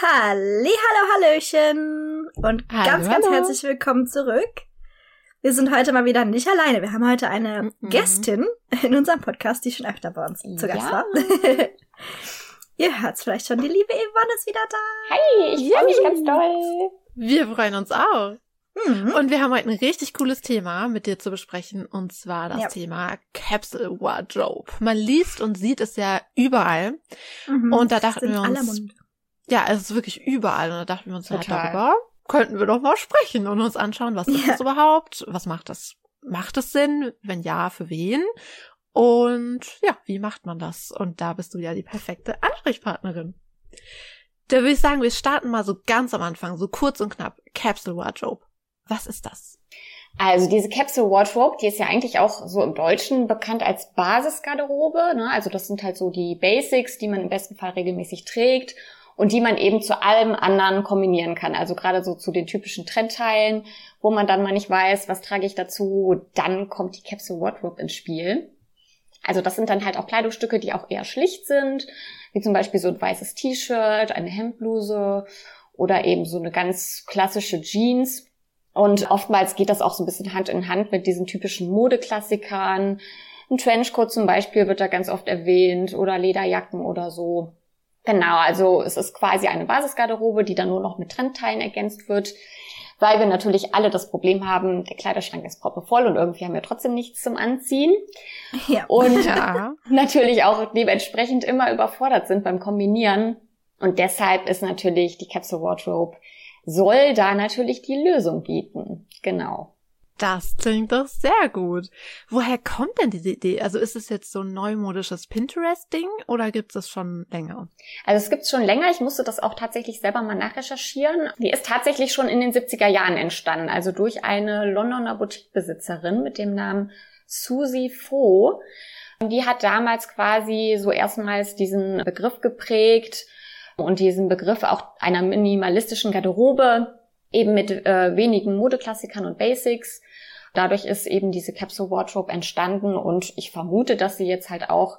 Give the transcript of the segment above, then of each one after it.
Halli, hallo, hallöchen und Hallo, ganz, ganz hallo. herzlich willkommen zurück. Wir sind heute mal wieder nicht alleine. Wir haben heute eine Mhm. Gästin in unserem Podcast, die schon öfter bei uns zu Gast Ja. war. Ihr hört's vielleicht schon, die liebe Yvonne ist wieder da. Hi, ich freue mich ganz doll. Wir freuen uns auch. Mhm. Und wir haben heute ein richtig cooles Thema mit dir zu besprechen, und zwar das Ja. Thema Capsule Wardrobe. Man liest und sieht es ja überall. Mhm. Und da dachten wir uns, Mund. Ja, es ist wirklich überall. Und da dachten wir uns halt darüber, könnten wir doch mal sprechen und uns anschauen, was ist Ja. das überhaupt? Was macht das? Macht es Sinn? Wenn ja, für wen? Und ja, wie macht man das? Und da bist du ja die perfekte Ansprechpartnerin. Da würde ich sagen, wir starten mal so ganz am Anfang, so kurz und knapp. Capsule Wardrobe. Was ist das? Also diese Capsule Wardrobe, die ist ja eigentlich auch so im Deutschen bekannt als Basisgarderobe. Ne? Also das sind halt so die Basics, die man im besten Fall regelmäßig trägt und die man eben zu allem anderen kombinieren kann. Also gerade so zu den typischen Trendteilen, wo man dann mal nicht weiß, was trage ich dazu, dann kommt die Capsule Wardrobe ins Spiel. Also das sind dann halt auch Kleidungsstücke, die auch eher schlicht sind, wie zum Beispiel so ein weißes T-Shirt, eine Hemdbluse oder eben so eine ganz klassische Jeans. Und oftmals geht das auch so ein bisschen Hand in Hand mit diesen typischen Modeklassikern. Ein Trenchcoat zum Beispiel wird da ganz oft erwähnt oder Lederjacken oder so. Genau, also es ist quasi eine Basisgarderobe, die dann nur noch mit Trendteilen ergänzt wird, weil wir natürlich alle das Problem haben, der Kleiderschrank ist proppevoll und irgendwie haben wir trotzdem nichts zum Anziehen. Ja. Und Ja. natürlich auch dementsprechend immer überfordert sind beim Kombinieren. Und deshalb ist natürlich die Capsule Wardrobe soll da natürlich die Lösung bieten. Genau. Das klingt doch sehr gut. Woher kommt denn diese Idee? Also ist es jetzt so ein neumodisches Pinterest-Ding oder gibt es schon länger? Also es gibt's schon länger. Ich musste das auch tatsächlich selber mal nachrecherchieren. Die ist tatsächlich schon in den 70er Jahren entstanden. Also durch eine Londoner Boutiquebesitzerin mit dem Namen Susie Faux. Die hat damals quasi so erstmals diesen Begriff geprägt und diesen Begriff auch einer minimalistischen Garderobe eben mit äh, wenigen Modeklassikern und Basics. Dadurch ist eben diese Capsule Wardrobe entstanden und ich vermute, dass sie jetzt halt auch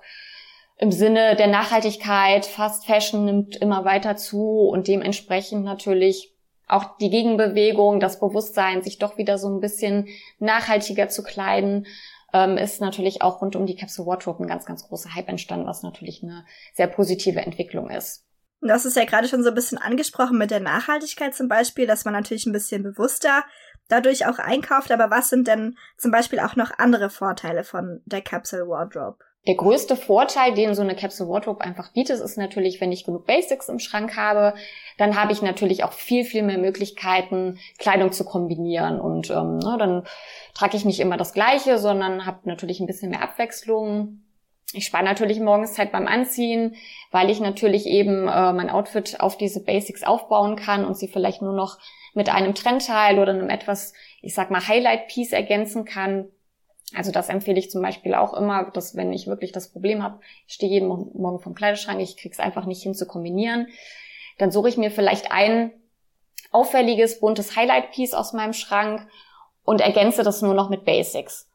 im Sinne der Nachhaltigkeit, Fast Fashion nimmt immer weiter zu und dementsprechend natürlich auch die Gegenbewegung, das Bewusstsein, sich doch wieder so ein bisschen nachhaltiger zu kleiden, ähm, ist natürlich auch rund um die Capsule Wardrobe ein ganz, ganz großer Hype entstanden, was natürlich eine sehr positive Entwicklung ist. Du hast es ja gerade schon so ein bisschen angesprochen mit der Nachhaltigkeit zum Beispiel, dass man natürlich ein bisschen bewusster dadurch auch einkauft. Aber was sind denn zum Beispiel auch noch andere Vorteile von der Capsule Wardrobe? Der größte Vorteil, den so eine Capsule Wardrobe einfach bietet, ist natürlich, wenn ich genug Basics im Schrank habe, dann habe ich natürlich auch viel, viel mehr Möglichkeiten, Kleidung zu kombinieren. Und ähm, ne, dann trage ich nicht immer das Gleiche, sondern habe natürlich ein bisschen mehr Abwechslung. Ich spare natürlich morgens Zeit beim Anziehen, weil ich natürlich eben äh, mein Outfit auf diese Basics aufbauen kann und sie vielleicht nur noch mit einem Trendteil oder einem etwas, ich sag mal, Highlight-Piece ergänzen kann. Also das empfehle ich zum Beispiel auch immer, dass wenn ich wirklich das Problem habe, ich stehe jeden Mo- Morgen vom Kleiderschrank, ich krieg's einfach nicht hin zu kombinieren, dann suche ich mir vielleicht ein auffälliges, buntes Highlight-Piece aus meinem Schrank und ergänze das nur noch mit Basics.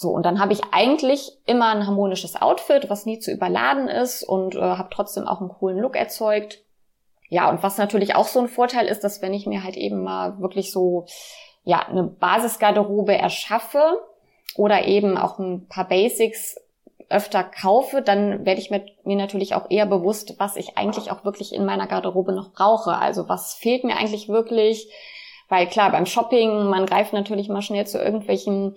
So, und dann habe ich eigentlich immer ein harmonisches Outfit, was nie zu überladen ist und äh, habe trotzdem auch einen coolen Look erzeugt. Ja, und was natürlich auch so ein Vorteil ist, dass wenn ich mir halt eben mal wirklich so ja eine Basisgarderobe erschaffe oder eben auch ein paar Basics öfter kaufe, dann werde ich mir, mir natürlich auch eher bewusst, was ich eigentlich auch wirklich in meiner Garderobe noch brauche. Also was fehlt mir eigentlich wirklich? Weil klar, beim Shopping, man greift natürlich mal schnell zu irgendwelchen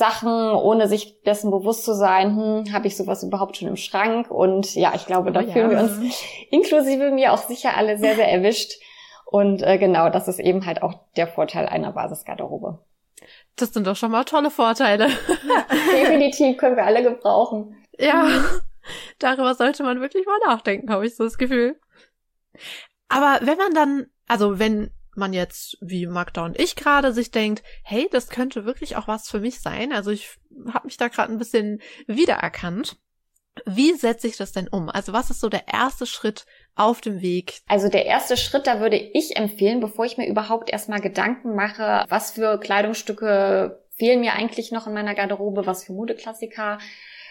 Sachen, ohne sich dessen bewusst zu sein, hm, habe ich sowas überhaupt schon im Schrank? Und ja, ich glaube, da Oh ja. fühlen wir uns inklusive mir auch sicher alle sehr, sehr erwischt. Und äh, genau, das ist eben halt auch der Vorteil einer Basisgarderobe. Das sind doch schon mal tolle Vorteile. Definitiv können wir alle gebrauchen. Ja, darüber sollte man wirklich mal nachdenken, habe ich so das Gefühl. Aber wenn man dann, also wenn man jetzt, wie Magda und ich gerade, sich denkt, hey, das könnte wirklich auch was für mich sein, also ich habe mich da gerade ein bisschen wiedererkannt. Wie setze ich das denn um? Also was ist so der erste Schritt auf dem Weg? Also der erste Schritt, da würde ich empfehlen, bevor ich mir überhaupt erstmal Gedanken mache, was für Kleidungsstücke fehlen mir eigentlich noch in meiner Garderobe, was für Modeklassiker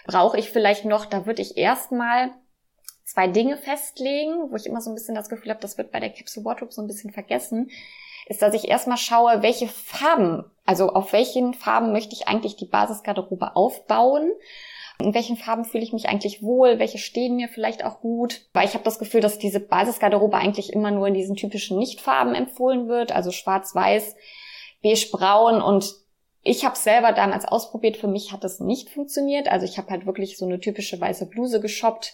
brauche ich vielleicht noch, da würde ich erstmal zwei Dinge festlegen, wo ich immer so ein bisschen das Gefühl habe, das wird bei der Capsule Wardrobe so ein bisschen vergessen, ist, dass ich erstmal schaue, welche Farben, also auf welchen Farben möchte ich eigentlich die Basisgarderobe aufbauen. In welchen Farben fühle ich mich eigentlich wohl? Welche stehen mir vielleicht auch gut? Weil ich habe das Gefühl, dass diese Basisgarderobe eigentlich immer nur in diesen typischen Nichtfarben empfohlen wird, also schwarz, weiß, beige, braun und ich habe selber damals ausprobiert, für mich hat es nicht funktioniert. Also ich habe halt wirklich so eine typische weiße Bluse geshoppt,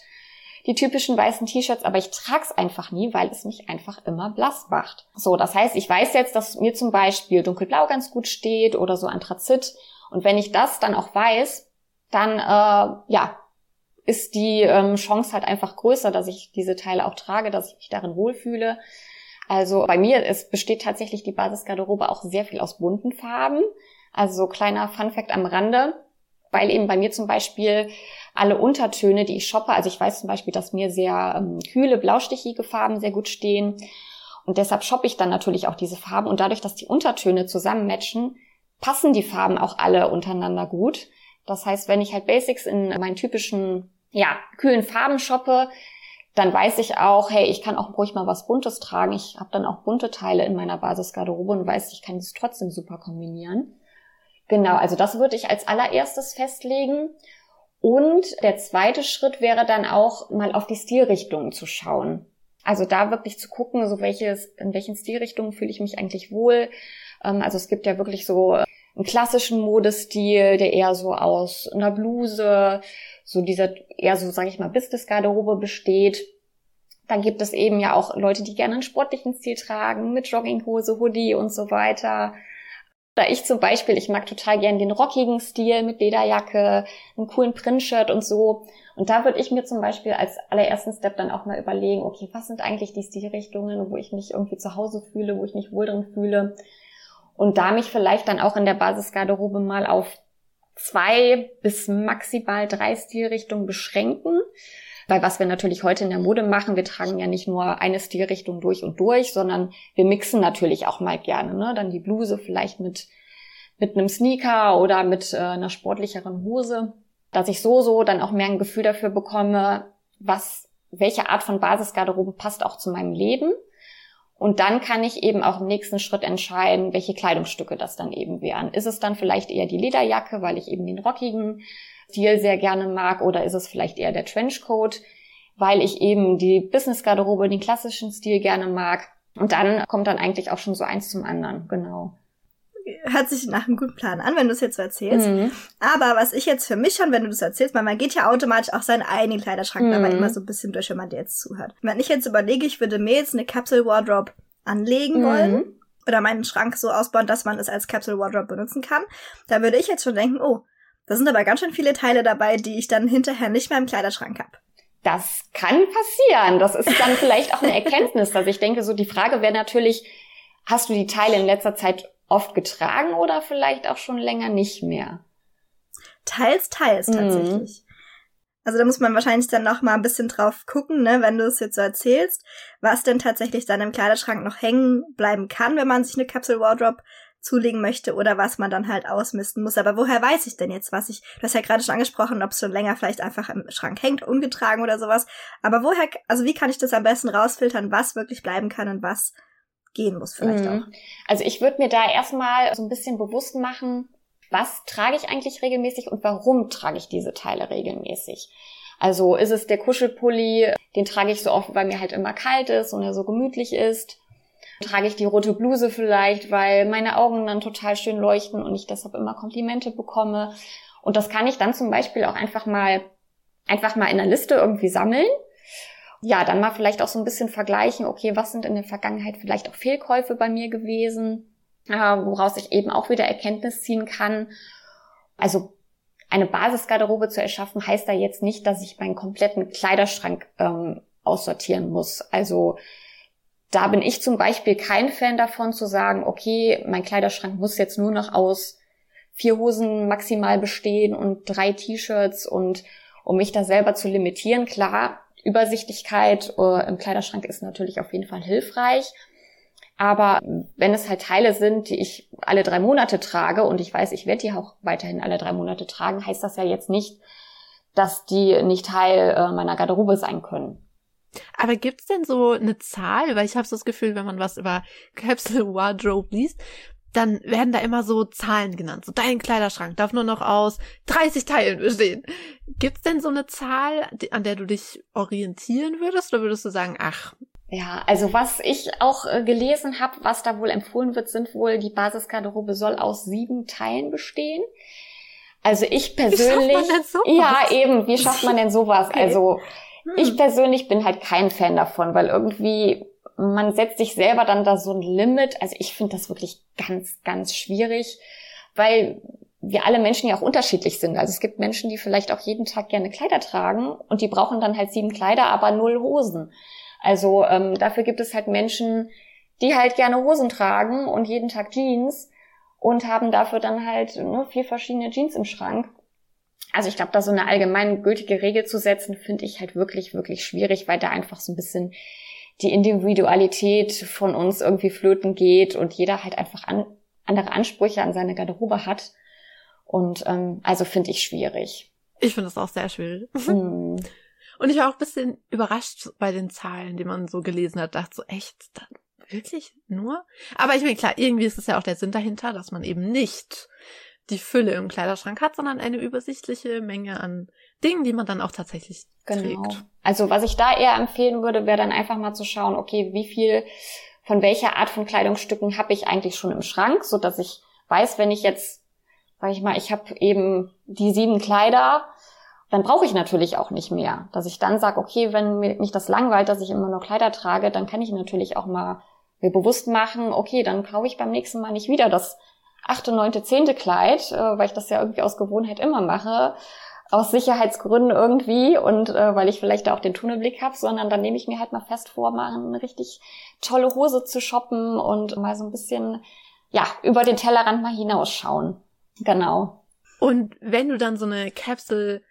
die typischen weißen T-Shirts, aber ich trag's einfach nie, weil es mich einfach immer blass macht. So, das heißt, ich weiß jetzt, dass mir zum Beispiel dunkelblau ganz gut steht oder so Anthrazit. Und wenn ich das dann auch weiß, dann äh, ja ist die ähm, Chance halt einfach größer, dass ich diese Teile auch trage, dass ich mich darin wohlfühle. Also bei mir es besteht tatsächlich die Basisgarderobe auch sehr viel aus bunten Farben. Also so kleiner Funfact am Rande, weil eben bei mir zum Beispiel alle Untertöne, die ich shoppe, also ich weiß zum Beispiel, dass mir sehr ähm, kühle, blaustichige Farben sehr gut stehen. Und deshalb shoppe ich dann natürlich auch diese Farben. Und dadurch, dass die Untertöne zusammen matchen, passen die Farben auch alle untereinander gut. Das heißt, wenn ich halt Basics in meinen typischen, ja, kühlen Farben shoppe, dann weiß ich auch, hey, ich kann auch ruhig mal was Buntes tragen. Ich habe dann auch bunte Teile in meiner Basisgarderobe und weiß, ich kann das trotzdem super kombinieren. Genau, also das würde ich als allererstes festlegen. Und der zweite Schritt wäre dann auch mal auf die Stilrichtungen zu schauen. Also da wirklich zu gucken, so welches, in welchen Stilrichtungen fühle ich mich eigentlich wohl. Ähm, also es gibt ja wirklich so einen klassischen Modestil, der eher so aus einer Bluse, so dieser eher so, sage ich mal, Business-Garderobe besteht. Dann gibt es eben ja auch Leute, die gerne einen sportlichen Stil tragen, mit Jogginghose, Hoodie und so weiter. Da ich zum Beispiel, ich mag total gern den rockigen Stil mit Lederjacke, einem coolen Printshirt und so. Und da würde ich mir zum Beispiel als allerersten Step dann auch mal überlegen, okay, was sind eigentlich die Stilrichtungen, wo ich mich irgendwie zu Hause fühle, wo ich mich wohl drin fühle. Und da mich vielleicht dann auch in der Basisgarderobe mal auf zwei bis maximal drei Stilrichtungen beschränken. Weil was wir natürlich heute in der Mode machen, wir tragen ja nicht nur eine Stilrichtung durch und durch, sondern wir mixen natürlich auch mal gerne. Ne? Dann die Bluse vielleicht mit, mit einem Sneaker oder mit äh, einer sportlicheren Hose. Dass ich so, so dann auch mehr ein Gefühl dafür bekomme, was, welche Art von Basisgarderobe passt auch zu meinem Leben. Und dann kann ich eben auch im nächsten Schritt entscheiden, welche Kleidungsstücke das dann eben wären. Ist es dann vielleicht eher die Lederjacke, weil ich eben den rockigen Stil sehr gerne mag, oder ist es vielleicht eher der Trenchcoat, weil ich eben die Business-Garderobe, den klassischen Stil gerne mag. Und dann kommt dann eigentlich auch schon so eins zum anderen, genau hört sich nach einem guten Plan an, wenn du es jetzt so erzählst. Mhm. Aber was ich jetzt für mich schon, wenn du das erzählst, weil man geht ja automatisch auch seinen eigenen Kleiderschrank mhm. dabei immer so ein bisschen durch, wenn man dir jetzt zuhört. Wenn ich jetzt überlege, ich würde mir jetzt eine Capsule Wardrobe anlegen mhm. wollen oder meinen Schrank so ausbauen, dass man es als Capsule Wardrobe benutzen kann, da würde ich jetzt schon denken, oh, da sind aber ganz schön viele Teile dabei, die ich dann hinterher nicht mehr im Kleiderschrank habe. Das kann passieren. Das ist dann vielleicht auch eine Erkenntnis, dass ich denke, so die Frage wäre natürlich, hast du die Teile in letzter Zeit oft getragen oder vielleicht auch schon länger nicht mehr? Teils, teils mhm. tatsächlich. Mhm. Also da muss man wahrscheinlich dann noch mal ein bisschen drauf gucken, ne, wenn du es jetzt so erzählst, was denn tatsächlich dann im Kleiderschrank noch hängen bleiben kann, wenn man sich eine Capsule Wardrobe zulegen möchte oder was man dann halt ausmisten muss. Aber woher weiß ich denn jetzt, was ich, du hast ja gerade schon angesprochen, ob es schon länger vielleicht einfach im Schrank hängt, ungetragen oder sowas. Aber woher, also wie kann ich das am besten rausfiltern, was wirklich bleiben kann und was gehen muss vielleicht mhm. auch. Also ich würde mir da erstmal so ein bisschen bewusst machen, was trage ich eigentlich regelmäßig und warum trage ich diese Teile regelmäßig. Also ist es der Kuschelpulli, den trage ich so oft, weil mir halt immer kalt ist und er so gemütlich ist. Trage ich die rote Bluse vielleicht, weil meine Augen dann total schön leuchten und ich deshalb immer Komplimente bekomme. Und das kann ich dann zum Beispiel auch einfach mal, einfach mal in der Liste irgendwie sammeln ja, dann mal vielleicht auch so ein bisschen vergleichen, okay, was sind in der Vergangenheit vielleicht auch Fehlkäufe bei mir gewesen, äh, woraus ich eben auch wieder Erkenntnis ziehen kann. Also eine Basisgarderobe zu erschaffen, heißt da jetzt nicht, dass ich meinen kompletten Kleiderschrank ähm, aussortieren muss. Also da bin ich zum Beispiel kein Fan davon zu sagen, okay, mein Kleiderschrank muss jetzt nur noch aus vier Hosen maximal bestehen und drei T-Shirts und um mich da selber zu limitieren, klar, Übersichtlichkeit äh, im Kleiderschrank ist natürlich auf jeden Fall hilfreich. Aber wenn es halt Teile sind, die ich alle drei Monate trage und ich weiß, ich werde die auch weiterhin alle drei Monate tragen, heißt das ja jetzt nicht, dass die nicht Teil äh, meiner Garderobe sein können. Aber gibt's denn so eine Zahl? Weil ich habe so das Gefühl, wenn man was über Capsule Wardrobe liest, dann werden da immer so Zahlen genannt. So dein Kleiderschrank darf nur noch aus 30 Teilen bestehen. Gibt's denn so eine Zahl, an der du dich orientieren würdest? Oder würdest du sagen, ach, ja, also was ich auch äh, gelesen habe, was da wohl empfohlen wird, sind wohl, die Basisgarderobe soll aus sieben Teilen bestehen. Also ich persönlich. Wie schafft man denn sowas? Ja, eben, wie schafft man denn sowas? Okay. Also. Ich persönlich bin halt kein Fan davon, weil irgendwie man setzt sich selber dann da so ein Limit. Also ich finde das wirklich ganz, ganz schwierig, weil wir alle Menschen ja auch unterschiedlich sind. Also es gibt Menschen, die vielleicht auch jeden Tag gerne Kleider tragen und die brauchen dann halt sieben Kleider, aber null Hosen. Also ähm, dafür gibt es halt Menschen, die halt gerne Hosen tragen und jeden Tag Jeans und haben dafür dann halt ne, vier verschiedene Jeans im Schrank. Also ich glaube, da so eine allgemein gültige Regel zu setzen, finde ich halt wirklich, wirklich schwierig, weil da einfach so ein bisschen die Individualität von uns irgendwie flöten geht und jeder halt einfach an, andere Ansprüche an seine Garderobe hat. Und ähm, also finde ich schwierig. Ich finde das auch sehr schwierig. Mm. Und ich war auch ein bisschen überrascht bei den Zahlen, die man so gelesen hat. Dachte so, echt, wirklich nur? Aber ich meine, klar, irgendwie ist es ja auch der Sinn dahinter, dass man eben nicht die Fülle im Kleiderschrank hat, sondern eine übersichtliche Menge an Dingen, die man dann auch tatsächlich genau. trägt. Also was ich da eher empfehlen würde, wäre dann einfach mal zu schauen, okay, wie viel von welcher Art von Kleidungsstücken habe ich eigentlich schon im Schrank, so dass ich weiß, wenn ich jetzt, sag ich mal, ich habe eben die sieben Kleider, dann brauche ich natürlich auch nicht mehr. Dass ich dann sage, okay, wenn mich das langweilt, dass ich immer nur Kleider trage, dann kann ich natürlich auch mal mir bewusst machen, okay, dann kaufe ich beim nächsten Mal nicht wieder das achte, neunte, zehnte Kleid, äh, weil ich das ja irgendwie aus Gewohnheit immer mache, aus Sicherheitsgründen irgendwie und äh, weil ich vielleicht da auch den Tunnelblick habe, sondern dann nehme ich mir halt mal fest vor, mal eine richtig tolle Hose zu shoppen und mal so ein bisschen, ja, über den Tellerrand mal hinausschauen. Genau. Und wenn du dann so eine Capsule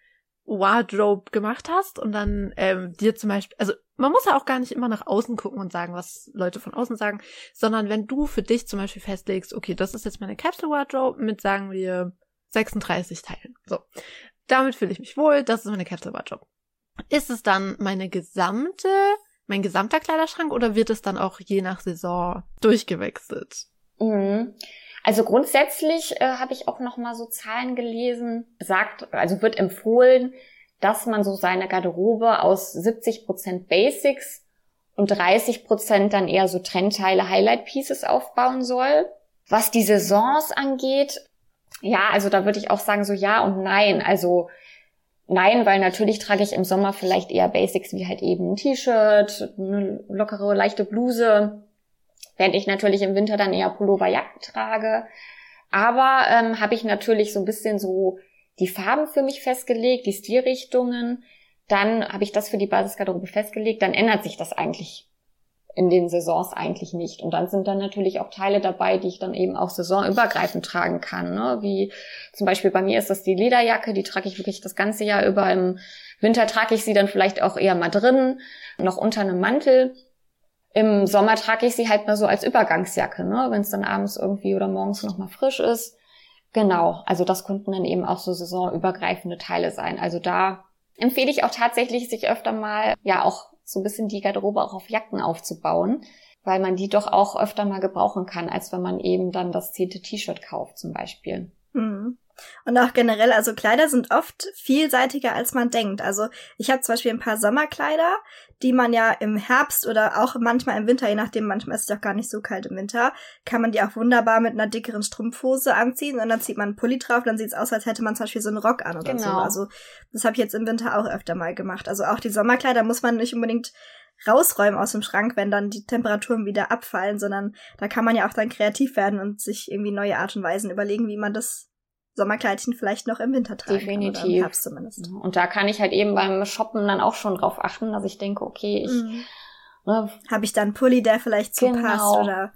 Wardrobe gemacht hast und dann ähm, dir zum Beispiel, also man muss ja auch gar nicht immer nach außen gucken und sagen, was Leute von außen sagen, sondern wenn du für dich zum Beispiel festlegst, okay, das ist jetzt meine Capsule Wardrobe mit, sagen wir, 36 Teilen. So. Damit fühle ich mich wohl, das ist meine Capsule Wardrobe. Ist es dann meine gesamte, mein gesamter Kleiderschrank oder wird es dann auch je nach Saison durchgewechselt? Mhm. Also grundsätzlich äh, habe ich auch noch mal so Zahlen gelesen, sagt, also wird empfohlen, dass man so seine Garderobe aus 70 Prozent Basics und 30 Prozent dann eher so Trendteile, Highlight Pieces aufbauen soll. Was die Saisons angeht, ja, also da würde ich auch sagen so ja und nein. Also nein, weil natürlich trage ich im Sommer vielleicht eher Basics wie halt eben ein T-Shirt, eine lockere, leichte Bluse während ich natürlich im Winter dann eher Pulloverjacken trage. Aber ähm, habe ich natürlich so ein bisschen so die Farben für mich festgelegt, die Stilrichtungen. Dann habe ich das für die Basisgarderobe festgelegt. Dann ändert sich das eigentlich in den Saisons eigentlich nicht. Und dann sind dann natürlich auch Teile dabei, die ich dann eben auch saisonübergreifend tragen kann. Ne? Wie zum Beispiel bei mir ist das die Lederjacke, die trage ich wirklich das ganze Jahr über. Im Winter trage ich sie dann vielleicht auch eher mal drin, noch unter einem Mantel. Im Sommer trage ich sie halt mal so als Übergangsjacke, ne? wenn es dann abends irgendwie oder morgens noch mal frisch ist. Genau, also das könnten dann eben auch so saisonübergreifende Teile sein. Also da empfehle ich auch tatsächlich, sich öfter mal ja auch so ein bisschen die Garderobe auch auf Jacken aufzubauen, weil man die doch auch öfter mal gebrauchen kann, als wenn man eben dann das zehnte T-Shirt kauft zum Beispiel. Mhm. Und auch generell, also Kleider sind oft vielseitiger, als man denkt. Also ich habe zum Beispiel ein paar Sommerkleider, die man ja im Herbst oder auch manchmal im Winter, je nachdem, manchmal ist es doch gar nicht so kalt im Winter, kann man die auch wunderbar mit einer dickeren Strumpfhose anziehen und dann zieht man einen Pulli drauf, dann sieht es aus, als hätte man zum Beispiel so einen Rock an oder genau. so. Also das habe ich jetzt im Winter auch öfter mal gemacht. Also auch die Sommerkleider muss man nicht unbedingt rausräumen aus dem Schrank, wenn dann die Temperaturen wieder abfallen, sondern da kann man ja auch dann kreativ werden und sich irgendwie neue Art und Weisen überlegen, wie man das Sommerkleidchen vielleicht noch im Winter tragen Definitiv. Kann, oder im Herbst zumindest. Und da kann ich halt eben beim Shoppen dann auch schon drauf achten, dass ich denke, okay, ich mhm. ne, habe ich da einen Pulli, der vielleicht zupasst genau. oder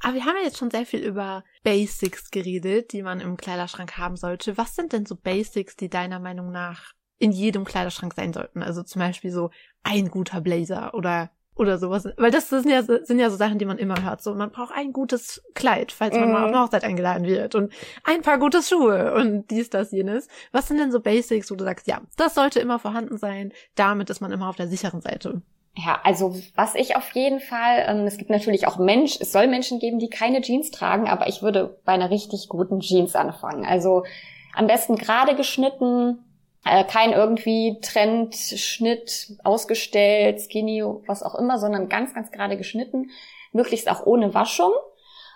aber wir haben ja jetzt schon sehr viel über Basics geredet, die man im Kleiderschrank haben sollte. Was sind denn so Basics, die deiner Meinung nach in jedem Kleiderschrank sein sollten? Also zum Beispiel so ein guter Blazer oder oder sowas. Weil das sind ja, sind ja so Sachen, die man immer hört. So, man braucht ein gutes Kleid, falls man mm. mal auf eine Hochzeit eingeladen wird und ein paar gute Schuhe und dies, das, jenes. Was sind denn so Basics, wo du sagst, ja, das sollte immer vorhanden sein. Damit ist man immer auf der sicheren Seite. Ja, also was ich auf jeden Fall, ähm, es gibt natürlich auch Mensch, es soll Menschen geben, die keine Jeans tragen, aber ich würde bei einer richtig guten Jeans anfangen. Also am besten gerade geschnitten, kein irgendwie Trend, Schnitt, ausgestellt, skinny, was auch immer, sondern ganz, ganz gerade geschnitten. Möglichst auch ohne Waschung.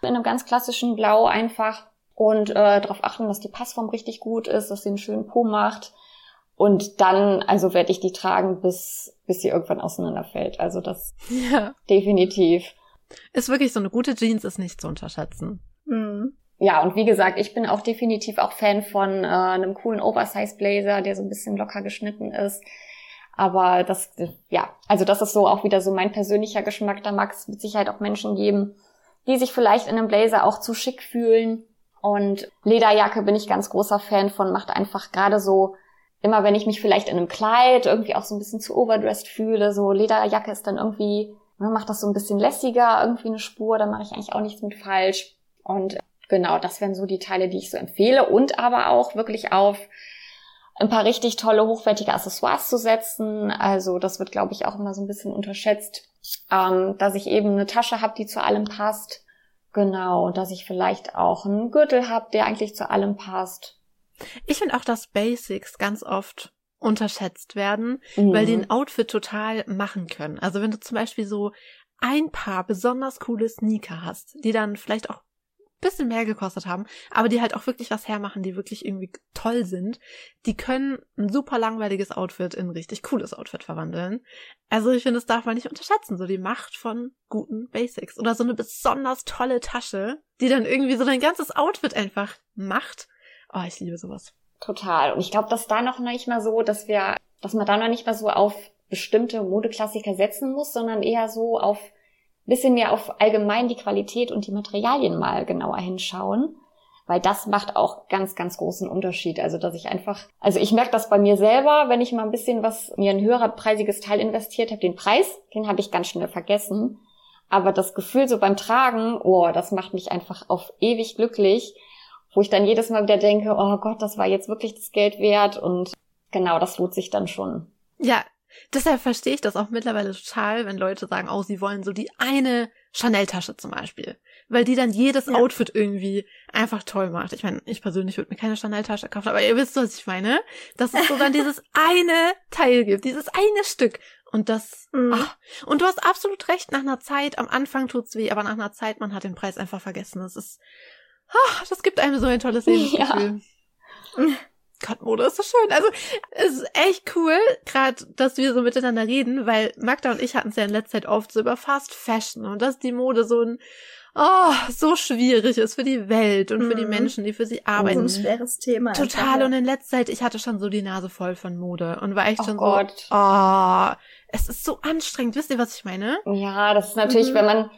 In einem ganz klassischen Blau einfach. Und äh, darauf achten, dass die Passform richtig gut ist, dass sie einen schönen Po macht. Und dann, also werde ich die tragen, bis, bis sie irgendwann auseinanderfällt. Also das ja. definitiv. Ist wirklich so eine gute Jeans ist nicht zu unterschätzen. Mhm. Ja, und wie gesagt, ich bin auch definitiv auch Fan von äh, einem coolen Oversize Blazer, der so ein bisschen locker geschnitten ist. Aber das, ja, also das ist so auch wieder so mein persönlicher Geschmack. Da mag es mit Sicherheit auch Menschen geben, die sich vielleicht in einem Blazer auch zu schick fühlen. Und Lederjacke bin ich ganz großer Fan von, macht einfach gerade so immer wenn ich mich vielleicht in einem Kleid irgendwie auch so ein bisschen zu overdressed fühle, so Lederjacke ist dann irgendwie, ne, macht das so ein bisschen lässiger, irgendwie eine Spur, da mache ich eigentlich auch nichts mit falsch. Und genau, das wären so die Teile, die ich so empfehle und aber auch wirklich auf ein paar richtig tolle, hochwertige Accessoires zu setzen. Also das wird, glaube ich, auch immer so ein bisschen unterschätzt, ähm, dass ich eben eine Tasche habe, die zu allem passt. Genau, dass ich vielleicht auch einen Gürtel habe, der eigentlich zu allem passt. Ich finde auch, dass Basics ganz oft unterschätzt werden, mhm. weil die ein Outfit total machen können. Also wenn du zum Beispiel so ein paar besonders coole Sneaker hast, die dann vielleicht auch bisschen mehr gekostet haben, aber die halt auch wirklich was hermachen, die wirklich irgendwie toll sind, die können ein super langweiliges Outfit in ein richtig cooles Outfit verwandeln. Also ich finde, das darf man nicht unterschätzen, so die Macht von guten Basics. Oder so eine besonders tolle Tasche, die dann irgendwie so dein ganzes Outfit einfach macht Oh, ich liebe sowas. Total. Und ich glaube, dass da noch nicht mal so, dass wir, dass man da noch nicht mal so auf bestimmte Modeklassiker setzen muss, sondern eher so auf bisschen mehr auf allgemein die Qualität und die Materialien mal genauer hinschauen. Weil das macht auch ganz, ganz großen Unterschied. Also, dass ich einfach, also ich merke das bei mir selber, wenn ich mal ein bisschen was, mir ein höherer preisiges Teil investiert habe, den Preis, den habe ich ganz schnell vergessen. Aber das Gefühl so beim Tragen, oh, das macht mich einfach auf ewig glücklich wo ich dann jedes Mal wieder denke, oh Gott, das war jetzt wirklich das Geld wert und genau, das lohnt sich dann schon. Ja, deshalb verstehe ich das auch mittlerweile total, wenn Leute sagen, oh, sie wollen so die eine Chanel-Tasche zum Beispiel, weil die dann jedes ja. Outfit irgendwie einfach toll macht. Ich meine, ich persönlich würde mir keine Chanel-Tasche kaufen, aber ihr wisst, was ich meine, dass es so dann dieses eine Teil gibt, dieses eine Stück. Und das, mhm. ach, und du hast absolut recht, nach einer Zeit, am Anfang tut's weh, aber nach einer Zeit, man hat den Preis einfach vergessen. Das ist, ach, das gibt einem so ein tolles Lebensgefühl. Ja. Gott, Mode ist so schön. Also, es ist echt cool, gerade, dass wir so miteinander reden, weil Magda und ich hatten es ja in letzter Zeit oft so über Fast Fashion und dass die Mode so ein, oh, so schwierig ist für die Welt und für die mhm. Menschen, die für sie arbeiten. So ein schweres Thema. Total. Und in letzter Zeit, ich hatte schon so die Nase voll von Mode und war echt oh schon Gott. so, oh, es ist so anstrengend. Wisst ihr, was ich meine? Ja, das ist natürlich, mhm. wenn man,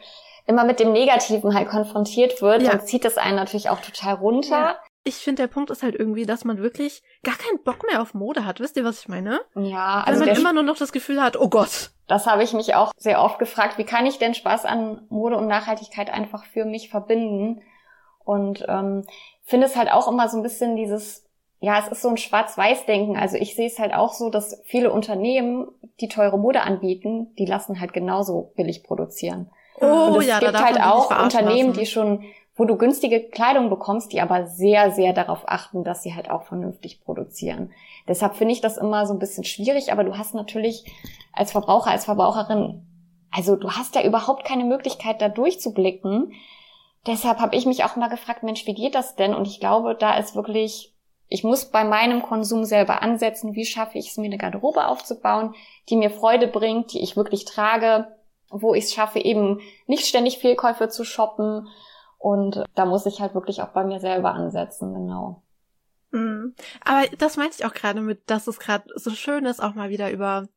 immer mit dem Negativen halt konfrontiert wird, ja. dann zieht das einen natürlich auch total runter. Ja. Ich finde, der Punkt ist halt irgendwie, dass man wirklich gar keinen Bock mehr auf Mode hat. Wisst ihr, was ich meine? Ja, also Weil man immer nur noch das Gefühl hat, oh Gott. Das habe ich mich auch sehr oft gefragt. Wie kann ich denn Spaß an Mode und Nachhaltigkeit einfach für mich verbinden? Und ähm, finde es halt auch immer so ein bisschen dieses, ja, es ist so ein Schwarz-Weiß-Denken. Also ich sehe es halt auch so, dass viele Unternehmen, die teure Mode anbieten, die lassen halt genauso billig produzieren. Oh, und es ja, gibt halt auch Unternehmen, lassen. die schon, wo du günstige Kleidung bekommst, die aber sehr, sehr darauf achten, dass sie halt auch vernünftig produzieren. Deshalb finde ich das immer so ein bisschen schwierig, aber du hast natürlich als Verbraucher, als Verbraucherin, also du hast ja überhaupt keine Möglichkeit, da durchzublicken. Deshalb habe ich mich auch mal gefragt, Mensch, wie geht das denn? Und ich glaube, da ist wirklich, ich muss bei meinem Konsum selber ansetzen, wie schaffe ich es, mir eine Garderobe aufzubauen, die mir Freude bringt, die ich wirklich trage, wo ich es schaffe, eben nicht ständig Fehlkäufe zu shoppen. Und da muss ich halt wirklich auch bei mir selber ansetzen, genau. Mhm. Aber das meinte ich auch gerade mit, dass es gerade so schön ist, auch mal wieder über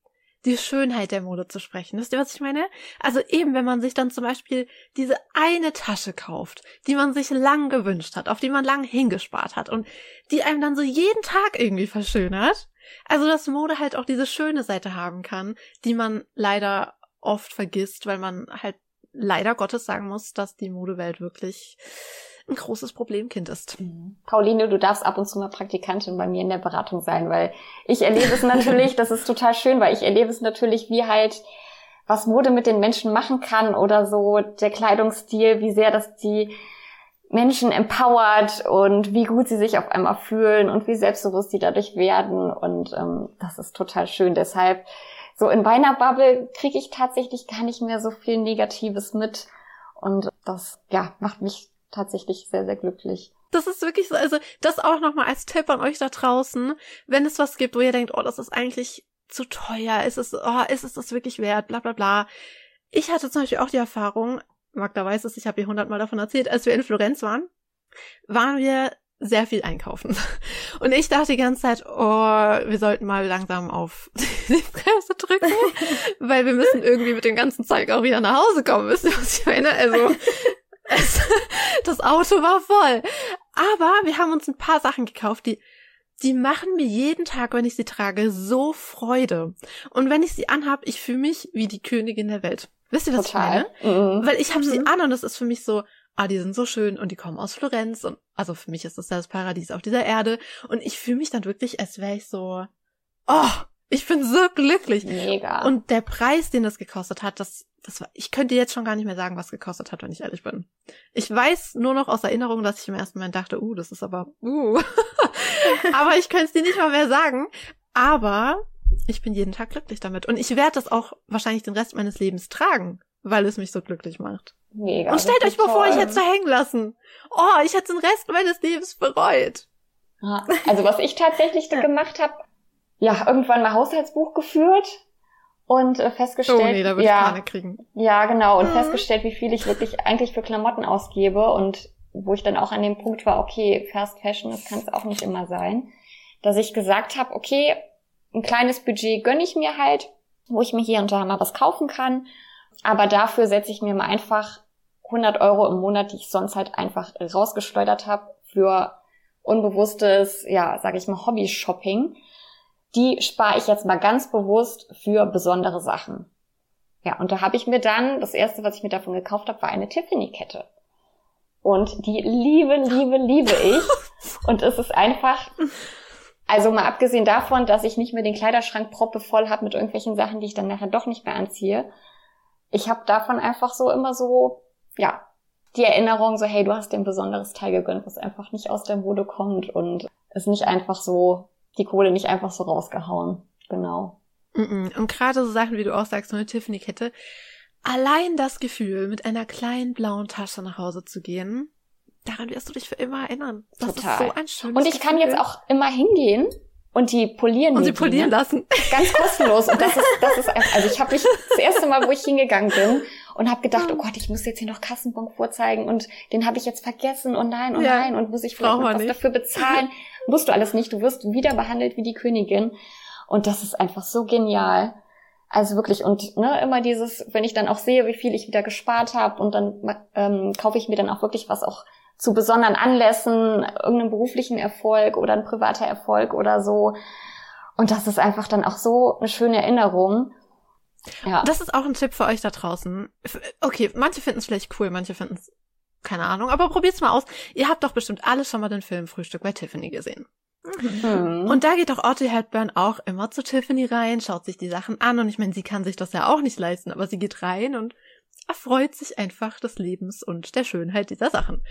die Schönheit der Mode zu sprechen. Wisst ihr, was ich meine? Also eben, wenn man sich dann zum Beispiel diese eine Tasche kauft, die man sich lang gewünscht hat, auf die man lang hingespart hat und die einem dann so jeden Tag irgendwie verschönert. Also, dass Mode halt auch diese schöne Seite haben kann, die man leider oft vergisst, weil man halt leider Gottes sagen muss, dass die Modewelt wirklich ein großes Problemkind ist. Mhm. Pauline, du darfst ab und zu mal Praktikantin bei mir in der Beratung sein, weil ich erlebe es natürlich, das ist total schön, weil ich erlebe es natürlich, wie halt was Mode mit den Menschen machen kann oder so der Kleidungsstil, wie sehr das die Menschen empowert und wie gut sie sich auf einmal fühlen und wie selbstbewusst sie dadurch werden. Und ähm, das ist total schön. Deshalb, so in meiner Bubble kriege ich tatsächlich gar nicht mehr so viel Negatives mit. Und das, ja, macht mich tatsächlich sehr, sehr glücklich. Das ist wirklich so, also das auch nochmal als Tipp an euch da draußen, wenn es was gibt, wo ihr denkt, oh, das ist eigentlich zu teuer, ist es, oh, ist es das wirklich wert, bla bla bla. Ich hatte zum Beispiel auch die Erfahrung, Magda weiß es, ich habe ihr hundertmal davon erzählt, als wir in Florenz waren, waren wir sehr viel einkaufen. Und ich dachte die ganze Zeit, oh, wir sollten mal langsam auf die Bremse drücken, weil wir müssen irgendwie mit dem ganzen Zeug auch wieder nach Hause kommen. Wisst ihr, was ich meine? Also, es, das Auto war voll. Aber wir haben uns ein paar Sachen gekauft, die die machen mir jeden Tag, wenn ich sie trage, so Freude. Und wenn ich sie anhab, ich fühle mich wie die Königin der Welt. Wisst ihr, was Total. ich meine? Mhm. Weil ich habe mhm. sie an und es ist für mich so, ah, die sind so schön und die kommen aus Florenz und also für mich ist das ja das Paradies auf dieser Erde und ich fühle mich dann wirklich, als wäre ich so, oh, ich bin so glücklich. Mega. Und der Preis, den das gekostet hat, das, das war, ich könnte jetzt schon gar nicht mehr sagen, was gekostet hat, wenn ich ehrlich bin. Ich weiß nur noch aus Erinnerung, dass ich im ersten Moment dachte, uh, das ist aber, uh. aber ich könnte es dir nicht mal mehr sagen. Aber ich bin jeden Tag glücklich damit. Und ich werde das auch wahrscheinlich den Rest meines Lebens tragen, weil es mich so glücklich macht. Mega. Und stellt euch mal vor, ich hätte es da hängen lassen. Oh, ich hätte den Rest meines Lebens bereut. Also was ich tatsächlich ja. gemacht habe, ja, irgendwann mal Haushaltsbuch geführt und äh, festgestellt, oh nee, da würde ja, ich Panik kriegen. Ja, genau, und mhm. festgestellt, wie viel ich wirklich eigentlich für Klamotten ausgebe und wo ich dann auch an dem Punkt war, okay, Fast Fashion, das kann es auch nicht immer sein, dass ich gesagt habe, okay, ein kleines Budget gönne ich mir halt, wo ich mir hier und da mal was kaufen kann, aber dafür setze ich mir mal einfach 100 Euro im Monat, die ich sonst halt einfach rausgeschleudert habe für unbewusstes, ja, sage ich mal, Hobby-Shopping die spare ich jetzt mal ganz bewusst für besondere Sachen. Ja, und da habe ich mir dann, das erste, was ich mir davon gekauft habe, war eine Tiffany-Kette. Und die liebe, liebe, liebe ich. Und es ist einfach, also mal abgesehen davon, dass ich nicht mehr den Kleiderschrank proppe voll habe mit irgendwelchen Sachen, die ich dann nachher doch nicht mehr anziehe. Ich habe davon einfach so immer so, ja, die Erinnerung so, hey, du hast dir ein besonderes Teil gegönnt, was einfach nicht aus der Mode kommt und ist nicht einfach so die Kohle nicht einfach so rausgehauen. Genau. Und gerade so Sachen, wie du auch sagst, so eine Tiffany-Kette. Allein das Gefühl, mit einer kleinen blauen Tasche nach Hause zu gehen, daran wirst du dich für immer erinnern. Das Total. ist so ein schönes Und ich kann jetzt auch immer hingehen und die polieren und sie polieren lassen. ganz kostenlos. Und das ist das ist einfach, also ich habe mich das erste Mal wo ich hingegangen bin und habe gedacht oh Gott ich muss jetzt hier noch Kassenbon vorzeigen und den habe ich jetzt vergessen und nein und ja, nein und muss ich vielleicht noch was nicht. dafür bezahlen? Musst du alles nicht. Du wirst wieder behandelt wie die Königin. Und das ist einfach so genial. Also wirklich. Und ne, immer dieses wenn ich dann auch sehe wie viel ich wieder gespart habe und dann ähm, kaufe ich mir dann auch wirklich was auch zu besonderen Anlässen, irgendeinem beruflichen Erfolg oder ein privater Erfolg oder so. Und das ist einfach dann auch so eine schöne Erinnerung. Ja. Das ist auch ein Tipp für euch da draußen. Okay, manche finden es vielleicht cool, manche finden es keine Ahnung, aber probiert's mal aus. Ihr habt doch bestimmt alle schon mal den Film Frühstück bei Tiffany gesehen. Mhm. Und da geht doch Audrey Hepburn auch immer zu Tiffany rein, schaut sich die Sachen an und ich meine, sie kann sich das ja auch nicht leisten, aber sie geht rein und erfreut sich einfach des Lebens und der Schönheit dieser Sachen.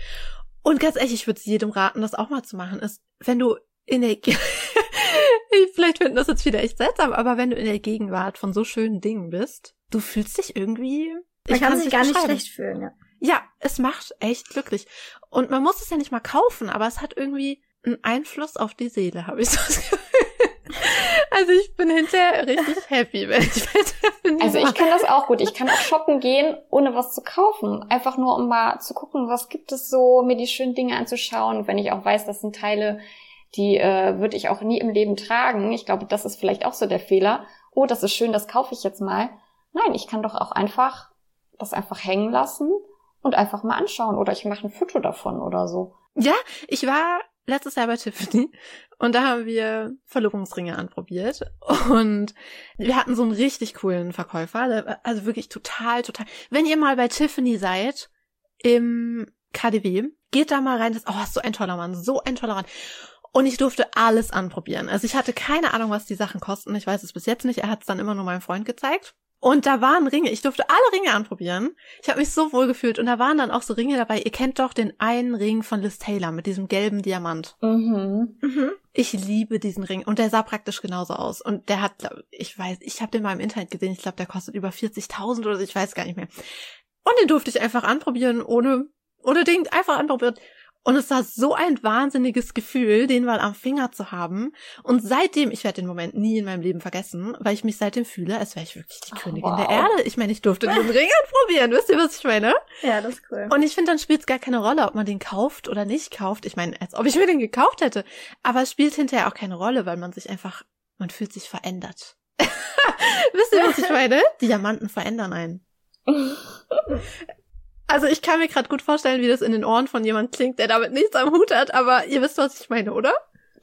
Und ganz ehrlich, ich würde jedem raten, das auch mal zu machen, ist, wenn du in der, vielleicht finden das jetzt wieder echt seltsam, aber wenn du in der Gegenwart von so schönen Dingen bist, du fühlst dich irgendwie, man kann sich gar nicht schlecht fühlen, ja. Ja, es macht echt glücklich. Und man muss es ja nicht mal kaufen, aber es hat irgendwie einen Einfluss auf die Seele, habe ich so das Gefühl. Also ich bin hinterher richtig happy, wenn ich bei Also ich kann das auch gut. Ich kann auch shoppen gehen, ohne was zu kaufen. Einfach nur, um mal zu gucken, was gibt es so, mir die schönen Dinge anzuschauen. Wenn ich auch weiß, das sind Teile, die äh, würde ich auch nie im Leben tragen. Ich glaube, das ist vielleicht auch so der Fehler. Oh, das ist schön, das kaufe ich jetzt mal. Nein, ich kann doch auch einfach das einfach hängen lassen und einfach mal anschauen. Oder ich mache ein Foto davon oder so. Ja, ich war letztes Jahr bei Tiffany und da haben wir Verlobungsringe anprobiert und wir hatten so einen richtig coolen Verkäufer, also wirklich total, total. Wenn ihr mal bei Tiffany seid im KDW, geht da mal rein. Das, oh, ist so ein toller Mann, so ein toller Mann. Und ich durfte alles anprobieren. Also ich hatte keine Ahnung, was die Sachen kosten. Ich weiß es bis jetzt nicht. Er hat es dann immer nur meinem Freund gezeigt. Und da waren Ringe, ich durfte alle Ringe anprobieren. Ich habe mich so wohl gefühlt und da waren dann auch so Ringe dabei. Ihr kennt doch den einen Ring von Liz Taylor mit diesem gelben Diamant. Mhm. Mhm. Ich liebe diesen Ring und der sah praktisch genauso aus. Und der hat, glaub- ich weiß, ich habe den mal im Internet gesehen. Ich glaube, der kostet über 40.000 oder so, ich weiß gar nicht mehr. Und den durfte ich einfach anprobieren, ohne, ohne Ding, einfach anprobieren. Und es war so ein wahnsinniges Gefühl, den mal am Finger zu haben. Und seitdem, ich werde den Moment nie in meinem Leben vergessen, weil ich mich seitdem fühle, als wäre ich wirklich die Oh, Königin wow. der Erde. Ich meine, ich durfte diesen Ring anprobieren. Wisst ihr, was ich meine? Ja, das ist cool. Und ich finde, dann spielt es gar keine Rolle, ob man den kauft oder nicht kauft. Ich meine, als ob ich mir den gekauft hätte. Aber es spielt hinterher auch keine Rolle, weil man sich einfach, man fühlt sich verändert. Wisst ihr, was ich meine? Diamanten verändern einen. Also ich kann mir gerade gut vorstellen, wie das in den Ohren von jemand klingt, der damit nichts am Hut hat, aber ihr wisst, was ich meine, oder?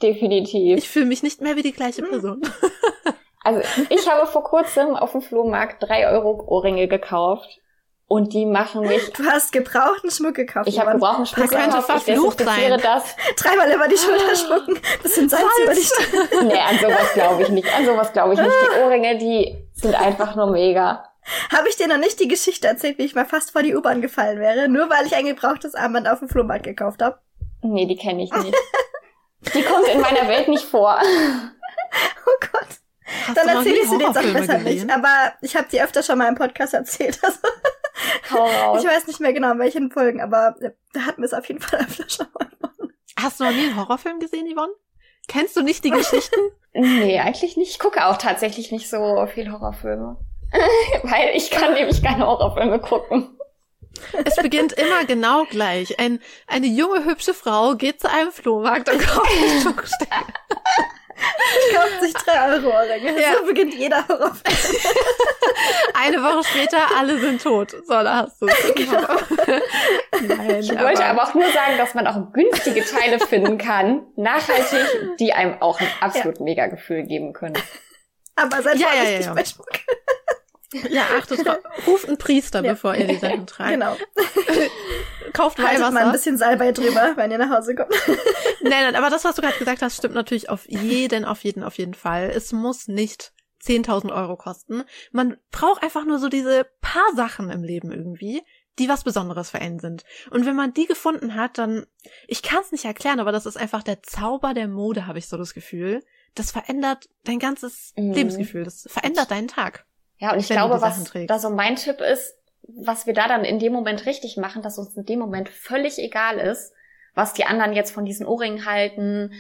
Definitiv. Ich fühle mich nicht mehr wie die gleiche Person. Also ich habe vor kurzem auf dem Flohmarkt drei Euro Ohrringe gekauft und die machen mich. Du hast gebrauchten Schmuck gekauft. Ich habe gebrauchten Schmuck Das könnte gekauft. Ich verflucht sein. das. Dreimal über die Schulter schmucken, bisschen Salz über die Stirn. Nee, an sowas glaube ich nicht. An sowas glaube ich nicht. Die Ohrringe, die sind einfach nur mega. Habe ich dir noch nicht die Geschichte erzählt, wie ich mal fast vor die U-Bahn gefallen wäre, nur weil ich ein gebrauchtes Armband auf dem Flohmarkt gekauft habe? Nee, die kenne ich nicht. Die kommt in meiner Welt nicht vor. Oh Gott. Hast Dann erzähle ich sie dir jetzt auch besser gesehen? nicht. Aber ich habe die öfter schon mal im Podcast erzählt. Also, ich weiß nicht mehr genau, in welchen Folgen, aber äh, da hatten wir es auf jeden Fall öfter schon mal. Hast du noch nie einen Horrorfilm gesehen, Yvonne? Kennst du nicht die Geschichten? Nee, eigentlich nicht. Ich gucke auch tatsächlich nicht so viel Horrorfilme. Weil ich kann nämlich keine Horrorfilme gucken. Es beginnt immer genau gleich. Ein, eine junge, hübsche Frau geht zu einem Flohmarkt und kauft eine Schmuckstücke. Kauft sich drei Euro Ohrringe. Ja. So beginnt jeder Horrorfilm. Eine Woche später, alle sind tot. So, da hast du es. Nein, Ich wollte aber auch nur sagen, dass man auch günstige Teile finden kann, nachhaltig, die einem auch ein absolut mega Gefühl geben können. Aber seid Ja, ja, vorsichtig ja, ja. bei Schmuck. Ja, achtet drauf. Ruft einen Priester, Ja. bevor ihr die Sachen tragt. Genau. Kauft Haltet mal ein Weihwasser. bisschen Salbei drüber, wenn ihr nach Hause kommt. Nein, nein, aber das, was du gerade gesagt hast, stimmt natürlich auf jeden, auf jeden, auf jeden Fall. Es muss nicht 10.000 Euro kosten. Man braucht einfach nur so diese paar Sachen im Leben irgendwie, die was Besonderes für einen sind. Und wenn man die gefunden hat, dann, ich kann es nicht erklären, aber das ist einfach der Zauber der Mode, habe ich so das Gefühl. Das verändert dein ganzes Mhm. Lebensgefühl. Das verändert deinen Tag. Ja, und ich glaube, was da so mein Tipp ist, was wir da dann in dem Moment richtig machen, dass uns in dem Moment völlig egal ist, was die anderen jetzt von diesen Ohrringen halten.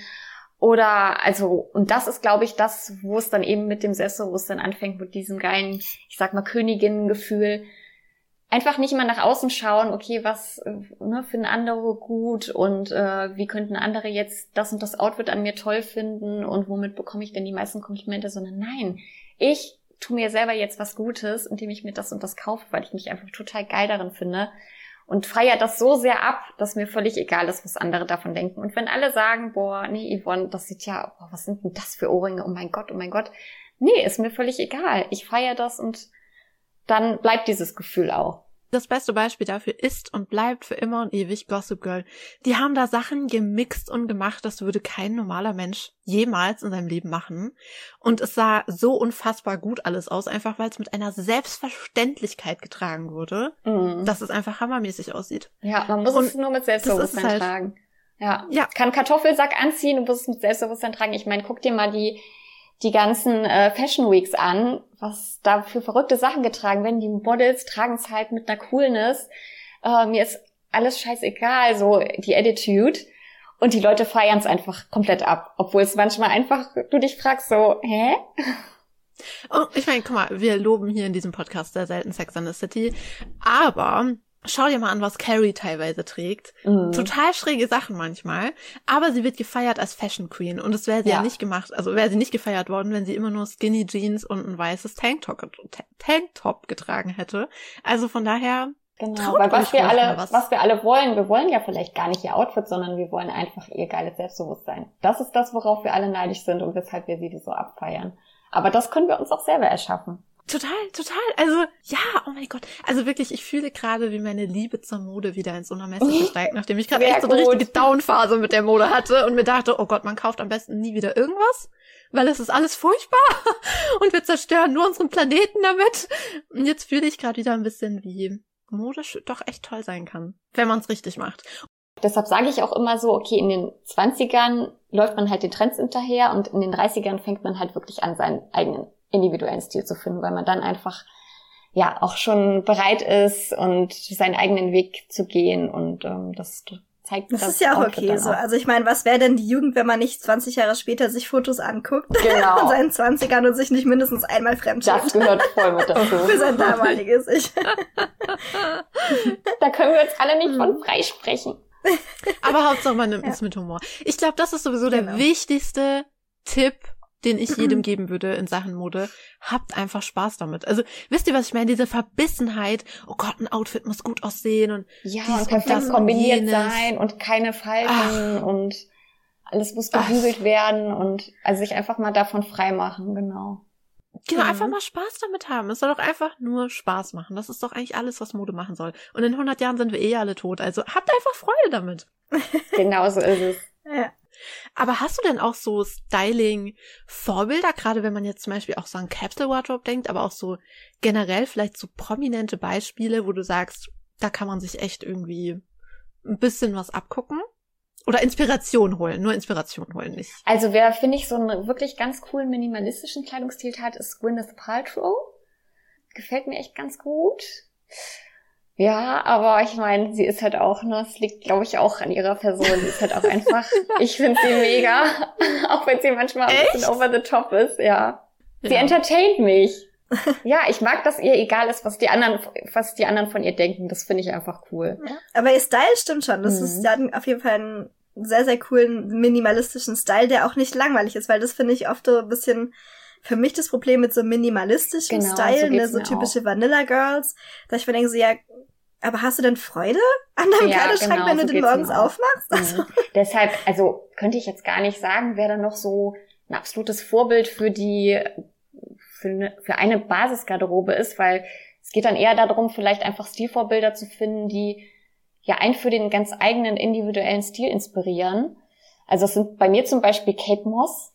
Oder, also, und das ist, glaube ich, das, wo es dann eben mit dem Selbstbewusstsein anfängt, mit diesem geilen, ich sag mal, Königinnengefühl. Einfach nicht immer nach außen schauen, okay, was äh, ne, finden andere gut und äh, wie könnten andere jetzt das und das Outfit an mir toll finden und womit bekomme ich denn die meisten Komplimente, sondern nein, ich tu mir selber jetzt was Gutes, indem ich mir das und das kaufe, weil ich mich einfach total geil darin finde und feiere das so sehr ab, dass mir völlig egal ist, was andere davon denken. Und wenn alle sagen, boah, nee, Yvonne, das sieht ja, boah, was sind denn das für Ohrringe? Oh mein Gott, oh mein Gott. Nee, ist mir völlig egal. Ich feiere das und dann bleibt dieses Gefühl auch. Das beste Beispiel dafür ist und bleibt für immer und ewig Gossip Girl. Die haben da Sachen gemixt und gemacht, das würde kein normaler Mensch jemals in seinem Leben machen. Und es sah so unfassbar gut alles aus, einfach weil es mit einer Selbstverständlichkeit getragen wurde, Mhm. dass es einfach hammermäßig aussieht. Ja, man muss Und es nur mit Selbstbewusstsein halt. tragen. Ja. Ja. Kann Kartoffelsack anziehen und muss es mit Selbstbewusstsein tragen. Ich meine, guck dir mal die, die ganzen äh, Fashion Weeks an, was da für verrückte Sachen getragen werden. Die Models tragen es halt mit einer Coolness. Äh, mir ist alles scheißegal, so die Attitude. Und die Leute feiern es einfach komplett ab. Obwohl es manchmal einfach, du dich fragst so, hä? Oh, ich meine, guck mal, wir loben hier in diesem Podcast sehr selten Sex and the City, aber schau dir mal an, was Carrie teilweise trägt. Mhm. Total schräge Sachen manchmal, aber sie wird gefeiert als Fashion Queen und es wäre sie ja. Ja. nicht gemacht, also wäre sie nicht gefeiert worden, wenn sie immer nur Skinny Jeans und ein weißes Tanktop, Tanktop getragen hätte. Also von daher, Genau, weil was wir alle, was. was. wir alle wollen, wir wollen ja vielleicht gar nicht ihr Outfit, sondern wir wollen einfach ihr geiles Selbstbewusstsein. Das ist das, worauf wir alle neidisch sind und weshalb wir sie so abfeiern. Aber das können wir uns auch selber erschaffen. Total, total, also ja, oh mein Gott. Also wirklich, ich fühle gerade, wie meine Liebe zur Mode wieder in so einer Messe steigt, nachdem ich gerade echt so eine gut. richtige Downphase mit der Mode hatte und mir dachte, oh Gott, man kauft am besten nie wieder irgendwas. weil es ist alles furchtbar und wir zerstören nur unseren Planeten damit. Und jetzt fühle ich gerade wieder ein bisschen, wie modisch doch echt toll sein kann, wenn man es richtig macht. Deshalb sage ich auch immer so, okay, in den 20ern läuft man halt den Trends hinterher und in den 30ern fängt man halt wirklich an, seinen eigenen individuellen Stil zu finden, weil man dann einfach ja auch schon bereit ist und seinen eigenen Weg zu gehen und ähm, das zeigt das. Das ist ja auch okay so. Also ich meine, was wäre denn die Jugend, wenn man nicht 20 Jahre später sich Fotos anguckt genau. in seinen 20ern und sich nicht mindestens einmal fremd Das gehört voll mit dazu. Für sein damaliges Ich. da können wir uns alle nicht von freisprechen. Aber Hauptsache man nimmt es mit Humor. Ich glaube, das ist sowieso genau. der wichtigste Tipp, den ich jedem geben würde in Sachen Mode. Habt einfach Spaß damit. Also, wisst ihr, was ich meine? Diese Verbissenheit. Oh Gott, ein Outfit muss gut aussehen und ja, und perfekt kombiniert und sein und keine Falten Ach. und alles muss gebügelt werden und also sich einfach mal davon frei machen, genau. Genau, mhm. einfach mal Spaß damit haben. Es soll doch einfach nur Spaß machen. Das ist doch eigentlich alles, was Mode machen soll. Und in 100 Jahren sind wir eh alle tot. Also habt einfach Freude damit. genau so ist es. Ja. Aber hast du denn auch so Styling-Vorbilder, gerade wenn man jetzt zum Beispiel auch so an Capsule Wardrobe denkt, aber auch so generell vielleicht so prominente Beispiele, wo du sagst, da kann man sich echt irgendwie ein bisschen was abgucken? Oder Inspiration holen, nur Inspiration holen nicht. Also wer, finde ich, so einen wirklich ganz coolen minimalistischen Kleidungsstil hat, ist Gwyneth Paltrow. Gefällt mir echt ganz gut. Ja, aber ich meine, sie ist halt auch, ne, es liegt, glaube ich, auch an ihrer Person. Sie ist halt auch einfach, ich finde sie mega, auch wenn sie manchmal ein bisschen over the top ist, ja. Sie ja. entertaint mich. ja, ich mag, dass ihr egal ist, was die anderen, was die anderen von ihr denken. Das finde ich einfach cool. Ja. Aber ihr Style stimmt schon. Das mhm. ist, ja auf jeden Fall einen sehr, sehr coolen minimalistischen Style, der auch nicht langweilig ist, weil das finde ich oft so ein bisschen für mich das Problem mit so minimalistischem genau, Style, so ne, so typische auch. Vanilla Girls, dass ich mir denke so, ja, aber hast du denn Freude an deinem ja, Kleiderschrank, genau, wenn du so den morgens aufmachst? Also. Mhm. Deshalb, also könnte ich jetzt gar nicht sagen, wer da noch so ein absolutes Vorbild für die, für eine, für eine Basisgarderobe ist, weil es geht dann eher darum, vielleicht einfach Stilvorbilder zu finden, die ja einen für den ganz eigenen individuellen Stil inspirieren. Also es sind bei mir zum Beispiel Kate Moss.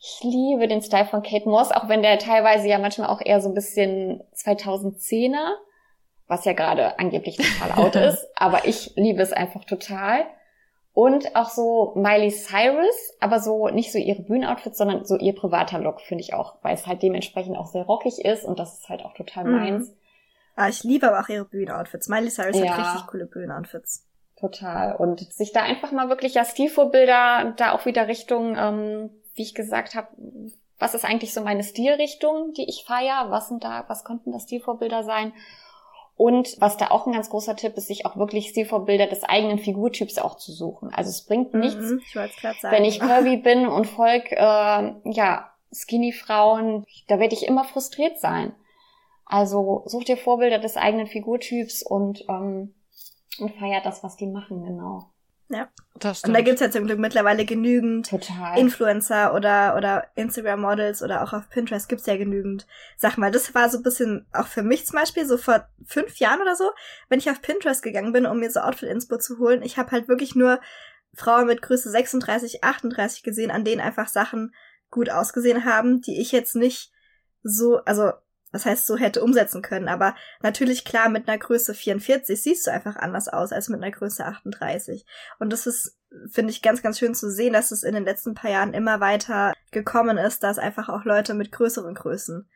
Ich liebe den Style von Kate Moss, auch wenn der teilweise ja manchmal auch eher so ein bisschen 2010er was ja gerade angeblich total out ist, aber ich liebe es einfach total. Und auch so Miley Cyrus, aber so nicht so ihre Bühnenoutfits, sondern so ihr privater Look finde ich auch, weil es halt dementsprechend auch sehr rockig ist und das ist halt auch total mhm. meins. Ah, ich liebe aber auch ihre Bühnenoutfits. Miley Cyrus ja, hat richtig coole Bühnenoutfits. Total. Und sich da einfach mal wirklich ja Stilvorbilder da auch wieder Richtung, ähm, wie ich gesagt habe, was ist eigentlich so meine Stilrichtung, die ich feier? Was sind da, was könnten das Stilvorbilder sein? Und was da auch ein ganz großer Tipp ist, sich auch wirklich Stilvorbilder des eigenen Figurtyps auch zu suchen. Also es bringt mhm, nichts, mhm, ich wenn ich curvy bin und folg, äh, ja, Skinny-Frauen, da werde ich immer frustriert sein. Also such dir Vorbilder des eigenen Figurtyps und, ähm, und feiert das, was die machen, genau. Ja. Das und da gibt's ja zum Glück mittlerweile genügend Total. Influencer oder, oder Instagram-Models oder auch auf Pinterest gibt's ja genügend Sachen. Weil das war so ein bisschen, auch für mich zum Beispiel, so vor fünf Jahren oder so, wenn ich auf Pinterest gegangen bin, um mir so Outfit-Inspo zu holen, ich habe halt wirklich nur Frauen mit Größe 36, 38 gesehen, an denen einfach Sachen gut ausgesehen haben, die ich jetzt nicht so, also was heißt so hätte umsetzen können. Aber natürlich klar, mit einer Größe 44 siehst du einfach anders aus als mit einer Größe 38. Und das ist, finde ich, ganz, ganz schön zu sehen, dass es in den letzten paar Jahren immer weiter gekommen ist, dass einfach auch Leute mit größeren Größen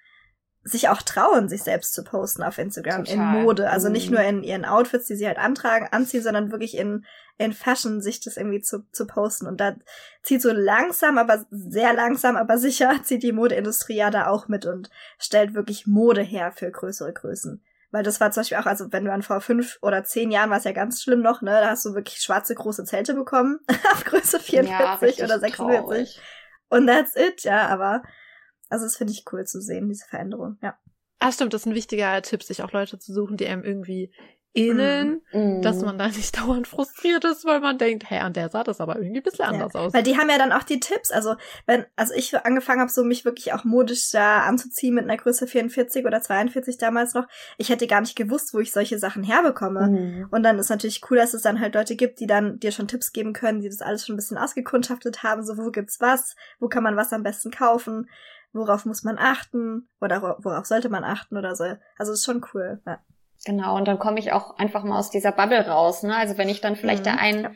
sich auch trauen, sich selbst zu posten auf Instagram Total. in Mode. Also nicht mhm. nur in ihren Outfits, die sie halt antragen, anziehen, sondern wirklich in, in Fashion sich das irgendwie zu, zu posten. Und da zieht so langsam, aber sehr langsam, aber sicher, zieht die Modeindustrie ja da auch mit und stellt wirklich Mode her für größere Größen. Weil das war zum Beispiel auch, also wenn du an vor fünf oder zehn Jahren war es ja ganz schlimm noch, ne? Da hast du wirklich schwarze große Zelte bekommen auf Größe 44 ja, oder 46. Traurig. Und that's it, ja, aber also das finde ich cool zu sehen, diese Veränderung, ja. Ah, stimmt, das ist ein wichtiger Tipp, sich auch Leute zu suchen, die einem irgendwie ähneln, mm. dass man da nicht dauernd frustriert ist, weil man denkt, hey, an der sah das aber irgendwie ein bisschen anders ja, aus. Weil die haben ja dann auch die Tipps. Also, wenn, also ich angefangen habe, so mich wirklich auch modisch da anzuziehen mit einer Größe 44 oder 42 damals noch, ich hätte gar nicht gewusst, wo ich solche Sachen herbekomme. Mm. Und dann ist natürlich cool, dass es dann halt Leute gibt, die dann dir schon Tipps geben können, die das alles schon ein bisschen ausgekundschaftet haben, so wo gibt's was, wo kann man was am besten kaufen, worauf muss man achten oder worauf sollte man achten oder so. Also ist schon cool. Ja. Genau, und dann komme ich auch einfach mal aus dieser Bubble raus. Ne? Also wenn ich dann vielleicht mhm. der einen ja.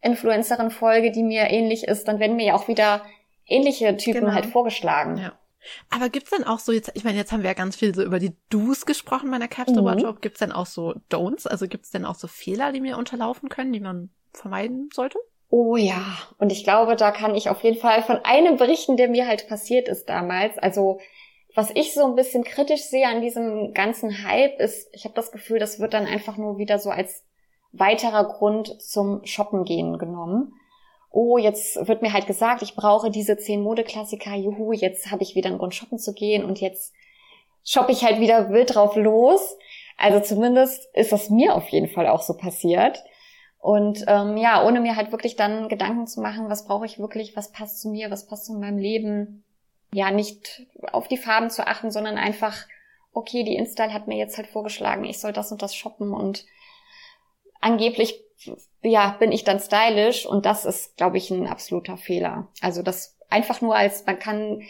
Influencerin folge, die mir ähnlich ist, dann werden mir ja auch wieder ähnliche Typen genau. halt vorgeschlagen. Ja. Aber gibt's denn auch so jetzt, ich meine, jetzt haben wir ja ganz viel so über die Do's gesprochen bei der Capsule mhm. Wardrobe. Gibt's denn auch so Don'ts? Also gibt's denn auch so Fehler, die mir unterlaufen können, die man vermeiden sollte? Oh ja, und ich glaube, da kann ich auf jeden Fall von einem berichten, der mir halt passiert ist damals. Also was ich so ein bisschen kritisch sehe an diesem ganzen Hype ist, ich habe das Gefühl, das wird dann einfach nur wieder so als weiterer Grund zum Shoppen gehen genommen. Oh, jetzt wird mir halt gesagt, ich brauche diese zehn Modeklassiker, juhu, jetzt habe ich wieder einen Grund shoppen zu gehen und jetzt shoppe ich halt wieder wild drauf los. Also zumindest ist das mir auf jeden Fall auch so passiert. Und ähm, ja, ohne mir halt wirklich dann Gedanken zu machen, was brauche ich wirklich, was passt zu mir, was passt zu meinem Leben, ja, nicht auf die Farben zu achten, sondern einfach, okay, die Install hat mir jetzt halt vorgeschlagen, ich soll das und das shoppen und angeblich, ja, bin ich dann stylisch und das ist, glaube ich, ein absoluter Fehler. Also das einfach nur als, man kann,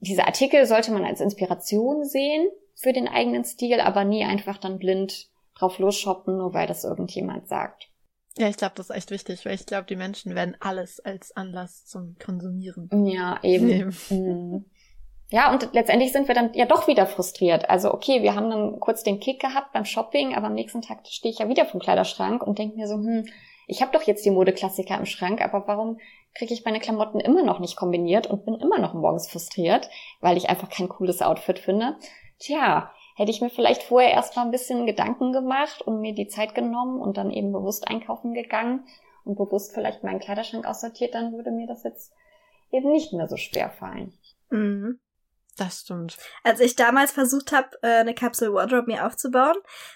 diese Artikel sollte man als Inspiration sehen für den eigenen Stil, aber nie einfach dann blind drauf losshoppen, nur weil das irgendjemand sagt. Ja, ich glaube, das ist echt wichtig, weil ich glaube, die Menschen werden alles als Anlass zum Konsumieren. Ja, eben. Nehmen. Mhm. Ja, und letztendlich sind wir dann ja doch wieder frustriert. Also okay, wir haben dann kurz den Kick gehabt beim Shopping, aber am nächsten Tag stehe ich ja wieder vom Kleiderschrank und denke mir so, hm, ich habe doch jetzt die Modeklassiker im Schrank, aber warum kriege ich meine Klamotten immer noch nicht kombiniert und bin immer noch morgens frustriert, weil ich einfach kein cooles Outfit finde? Tja, Hätte ich mir vielleicht vorher erst mal ein bisschen Gedanken gemacht und mir die Zeit genommen und dann eben bewusst einkaufen gegangen und bewusst vielleicht meinen Kleiderschrank aussortiert, dann würde mir das jetzt eben nicht mehr so schwer fallen. Mhm. Das stimmt. Als ich damals versucht habe, äh, eine Capsule Wardrobe mir aufzubauen,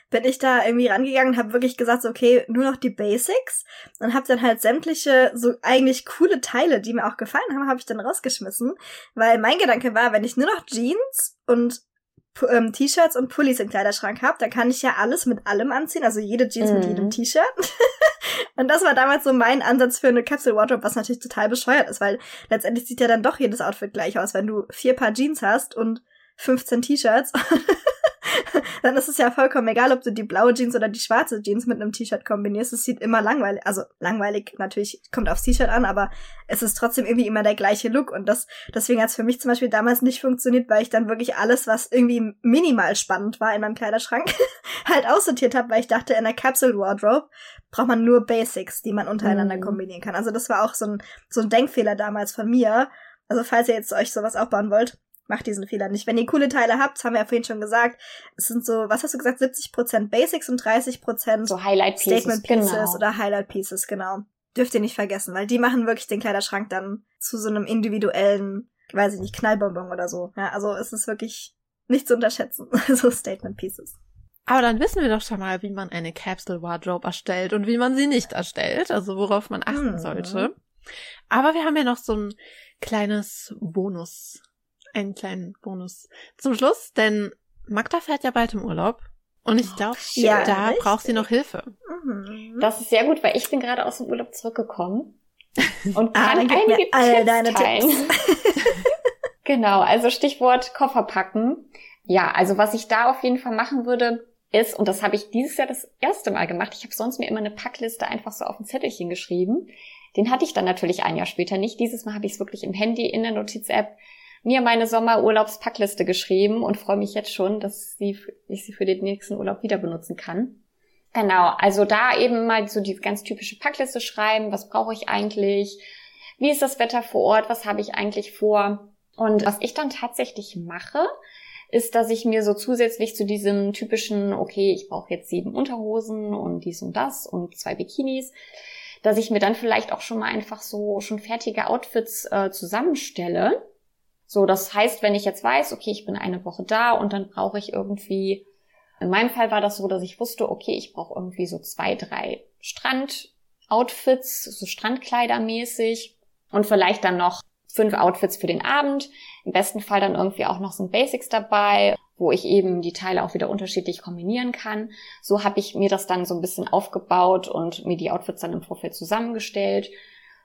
bin ich da irgendwie rangegangen und habe wirklich gesagt, okay, nur noch die Basics und habe dann halt sämtliche so eigentlich coole Teile, die mir auch gefallen haben, habe ich dann rausgeschmissen, weil mein Gedanke war, wenn ich nur noch Jeans und ähm, T-Shirts und Pullis im Kleiderschrank habe, dann kann ich ja alles mit allem anziehen, also jede Jeans mhm. mit jedem T-Shirt. und das war damals so mein Ansatz für eine Capsule Wardrobe, was natürlich total bescheuert ist, weil letztendlich sieht ja dann doch jedes Outfit gleich aus, wenn du vier Paar Jeans hast und 15 T-Shirts. dann ist es ja vollkommen egal, ob du die blaue Jeans oder die schwarze Jeans mit einem T-Shirt kombinierst. Es sieht immer langweilig, also langweilig natürlich kommt aufs T-Shirt an, aber es ist trotzdem irgendwie immer der gleiche Look und das deswegen hat es für mich zum Beispiel damals nicht funktioniert, weil ich dann wirklich alles, was irgendwie minimal spannend war in meinem Kleiderschrank, halt aussortiert habe, weil ich dachte, in der Capsule Wardrobe braucht man nur Basics, die man untereinander mhm. kombinieren kann. Also das war auch so ein so ein Denkfehler damals von mir. Also falls ihr jetzt euch sowas aufbauen wollt, macht diesen Fehler nicht. Wenn ihr coole Teile habt, haben wir ja vorhin schon gesagt, es sind so, was hast du gesagt, 70% Basics und 30% so Highlight Pieces, Statement Pieces genau. oder Highlight Pieces, genau. Dürft ihr nicht vergessen, weil die machen wirklich den Kleiderschrank dann zu so einem individuellen, weiß ich nicht, Knallbonbon oder so. Ja, also es ist wirklich nicht zu unterschätzen, so Statement Pieces. Aber dann wissen wir doch schon mal, wie man eine Capsule Wardrobe erstellt und wie man sie nicht erstellt, also worauf man achten hm. sollte. Aber wir haben ja noch so ein kleines Bonus einen kleinen Bonus zum Schluss, denn Magda fährt ja bald im Urlaub. Und ich glaube, oh, ja, da richtig. braucht sie noch Hilfe. Mhm. Das ist sehr gut, weil ich bin gerade aus dem Urlaub zurückgekommen und ah, kann ah, einige all deine teilen. Tipps. genau, also Stichwort Koffer packen. Ja, also was ich da auf jeden Fall machen würde, ist, und das habe ich dieses Jahr das erste Mal gemacht, ich habe sonst mir immer eine Packliste einfach so auf ein Zettelchen geschrieben. Den hatte ich dann natürlich ein Jahr später nicht. Dieses Mal habe ich es wirklich im Handy in der Notiz-App mir meine Sommerurlaubspackliste geschrieben und freue mich jetzt schon, dass ich sie für den nächsten Urlaub wieder benutzen kann. Genau, also da eben mal so die ganz typische Packliste schreiben, was brauche ich eigentlich, wie ist das Wetter vor Ort, was habe ich eigentlich vor. Und was ich dann tatsächlich mache, ist, dass ich mir so zusätzlich zu diesem typischen, okay, ich brauche jetzt sieben Unterhosen und dies und das und zwei Bikinis, dass ich mir dann vielleicht auch schon mal einfach so schon fertige Outfits äh, zusammenstelle so, das heißt, wenn ich jetzt weiß, okay, ich bin eine Woche da und dann brauche ich irgendwie In meinem Fall war das so, dass ich wusste, okay, ich brauche irgendwie so zwei, drei Strandoutfits, so Strandkleidermäßig und vielleicht dann noch fünf Outfits für den Abend. Im besten Fall dann irgendwie auch noch so ein Basics dabei, wo ich eben die Teile auch wieder unterschiedlich kombinieren kann. So habe ich mir das dann so ein bisschen aufgebaut und mir die Outfits dann im Vorfeld zusammengestellt.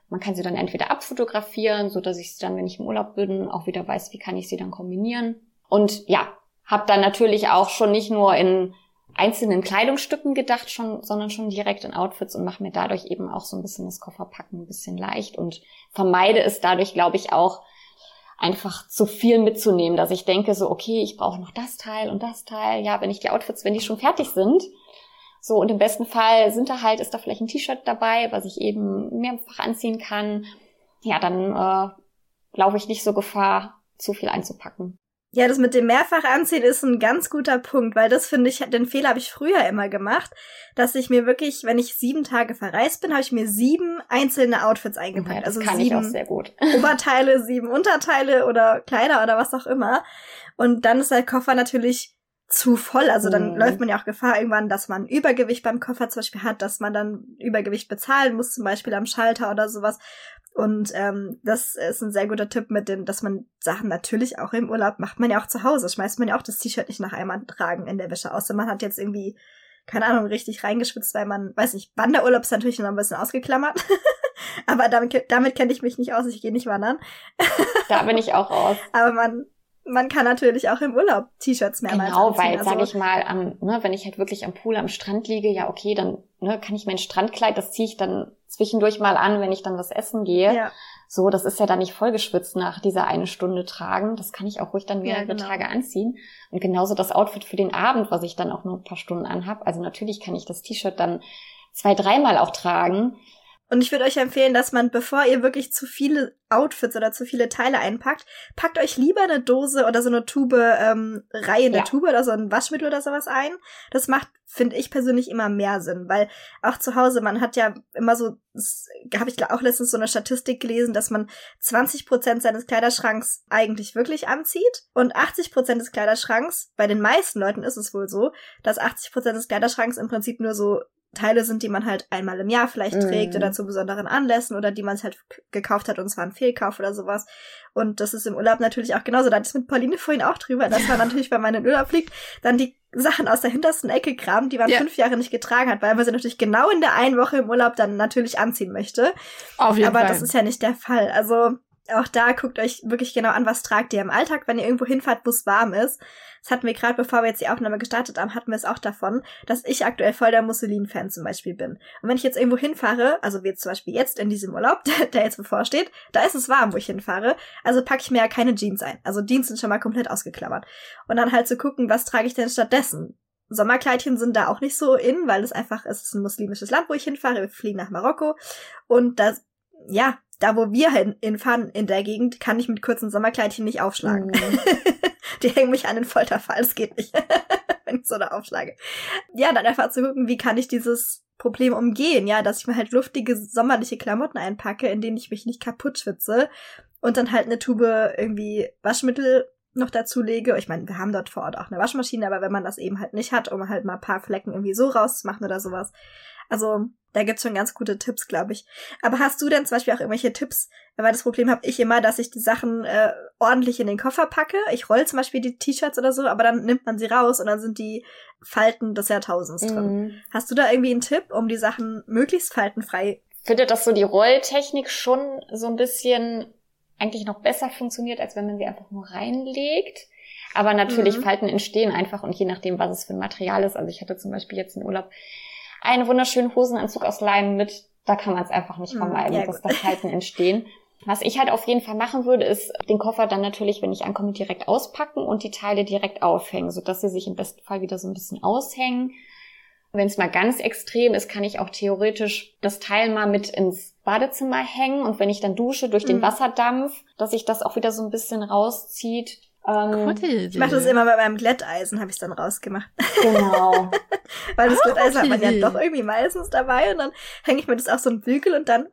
Man kann sie dann entweder abfotografieren, so dass ich sie dann, wenn ich im Urlaub bin, auch wieder weiß, wie kann ich sie dann kombinieren. Und ja, habe dann natürlich auch schon nicht nur in einzelnen Kleidungsstücken gedacht, schon, sondern schon direkt in Outfits und mache mir dadurch eben auch so ein bisschen das Kofferpacken ein bisschen leicht und vermeide es dadurch, glaube ich, auch einfach zu viel mitzunehmen, dass ich denke so, okay, ich brauche noch das Teil und das Teil. Ja, wenn ich die Outfits, wenn die schon fertig sind, so und im besten Fall sind da halt, ist da vielleicht ein T-Shirt dabei, was ich eben mehrfach anziehen kann. Ja, dann äh, laufe ich nicht so Gefahr, zu viel einzupacken. Ja, das mit dem mehrfach anziehen ist ein ganz guter Punkt, weil das finde ich, den Fehler habe ich früher immer gemacht, dass ich mir wirklich, wenn ich sieben Tage verreist bin, habe ich mir sieben einzelne Outfits eingepackt. Ja, das also kann sieben ich auch sehr gut. Oberteile, sieben Unterteile oder Kleider oder was auch immer. Und dann ist der Koffer natürlich zu voll. Also dann mhm. läuft man ja auch Gefahr irgendwann, dass man Übergewicht beim Koffer zum Beispiel hat, dass man dann Übergewicht bezahlen muss, zum Beispiel am Schalter oder sowas. Und ähm, das ist ein sehr guter Tipp mit dem, dass man Sachen natürlich auch im Urlaub macht man ja auch zu Hause. Schmeißt man ja auch das T-Shirt nicht nach einmal tragen in der Wäsche, außer man hat jetzt irgendwie, keine Ahnung, richtig reingeschwitzt, weil man, weiß nicht, Wanderurlaub ist natürlich noch ein bisschen ausgeklammert. Aber damit, damit kenne ich mich nicht aus, ich gehe nicht wandern. da bin ich auch aus. Aber man, man kann natürlich auch im Urlaub T-Shirts mehrmals Genau, anziehen. weil, also, sage ich mal, am, ne, wenn ich halt wirklich am Pool, am Strand liege, ja okay, dann ne, kann ich mein Strandkleid, das ziehe ich dann zwischendurch mal an, wenn ich dann was essen gehe. Ja. So, das ist ja dann nicht vollgeschwitzt nach dieser eine Stunde tragen. Das kann ich auch ruhig dann mehrere ja, genau. Tage anziehen. Und genauso das Outfit für den Abend, was ich dann auch nur ein paar Stunden anhab. Also natürlich kann ich das T-Shirt dann zwei, dreimal auch tragen. Und ich würde euch empfehlen, dass man, bevor ihr wirklich zu viele Outfits oder zu viele Teile einpackt, packt euch lieber eine Dose oder so eine Tube, ähm, reihende ja. Tube oder so ein Waschmittel oder sowas ein. Das macht, finde ich persönlich, immer mehr Sinn, weil auch zu Hause, man hat ja immer so, habe ich auch letztens so eine Statistik gelesen, dass man 20 Prozent seines Kleiderschranks eigentlich wirklich anzieht und 80 Prozent des Kleiderschranks, bei den meisten Leuten ist es wohl so, dass 80 Prozent des Kleiderschranks im Prinzip nur so Teile sind, die man halt einmal im Jahr vielleicht mm. trägt oder zu besonderen Anlässen oder die man halt gekauft hat und zwar ein Fehlkauf oder sowas. Und das ist im Urlaub natürlich auch genauso. Da hatte ich mit Pauline vorhin auch drüber, dass man natürlich, wenn man in Urlaub fliegt, dann die Sachen aus der hintersten Ecke kramt, die man ja. fünf Jahre nicht getragen hat, weil man sie natürlich genau in der einen Woche im Urlaub dann natürlich anziehen möchte. Auf jeden Aber Fall. das ist ja nicht der Fall. Also auch da guckt euch wirklich genau an, was tragt ihr im Alltag, wenn ihr irgendwo hinfahrt, wo es warm ist. Das hatten wir gerade, bevor wir jetzt die Aufnahme gestartet haben, hatten wir es auch davon, dass ich aktuell voll der Musselin-Fan zum Beispiel bin. Und wenn ich jetzt irgendwo hinfahre, also wie jetzt zum Beispiel jetzt in diesem Urlaub, der jetzt bevorsteht, da ist es warm, wo ich hinfahre, also packe ich mir ja keine Jeans ein. Also Jeans sind schon mal komplett ausgeklammert. Und dann halt zu gucken, was trage ich denn stattdessen? Sommerkleidchen sind da auch nicht so in, weil es einfach, es ist ein muslimisches Land, wo ich hinfahre. Wir fliegen nach Marokko. Und das, ja, da wo wir hinfahren in der Gegend, kann ich mit kurzen Sommerkleidchen nicht aufschlagen. Mhm. Die hängen mich an den Folterfall, es geht nicht, wenn ich so da aufschlage. Ja, dann einfach zu gucken, wie kann ich dieses Problem umgehen, ja, dass ich mir halt luftige sommerliche Klamotten einpacke, in denen ich mich nicht kaputt schwitze und dann halt eine Tube irgendwie Waschmittel noch dazu lege. Ich meine, wir haben dort vor Ort auch eine Waschmaschine, aber wenn man das eben halt nicht hat, um halt mal ein paar Flecken irgendwie so rauszumachen oder sowas. Also da gibt's schon ganz gute Tipps, glaube ich. Aber hast du denn zum Beispiel auch irgendwelche Tipps? Weil das Problem habe ich immer, dass ich die Sachen äh, ordentlich in den Koffer packe. Ich roll zum Beispiel die T-Shirts oder so, aber dann nimmt man sie raus und dann sind die Falten des Jahrtausends drin. Mhm. Hast du da irgendwie einen Tipp, um die Sachen möglichst faltenfrei? Ich finde, dass so die Rolltechnik schon so ein bisschen eigentlich noch besser funktioniert, als wenn man sie einfach nur reinlegt. Aber natürlich mhm. Falten entstehen einfach und je nachdem, was es für ein Material ist. Also ich hatte zum Beispiel jetzt einen Urlaub einen wunderschönen Hosenanzug aus Leim mit. Da kann man es einfach nicht hm, vermeiden, ja, dass da Falten entstehen. Was ich halt auf jeden Fall machen würde, ist den Koffer dann natürlich, wenn ich ankomme, direkt auspacken und die Teile direkt aufhängen, sodass sie sich im besten Fall wieder so ein bisschen aushängen. Wenn es mal ganz extrem ist, kann ich auch theoretisch das Teil mal mit ins Badezimmer hängen und wenn ich dann dusche durch den mhm. Wasserdampf, dass sich das auch wieder so ein bisschen rauszieht. Ähm, ich mache das immer bei meinem Glätteisen, habe ich dann rausgemacht. Genau. Weil das Glätteisen hat man ja doch irgendwie meistens dabei und dann hänge ich mir das auf so einen Bügel und dann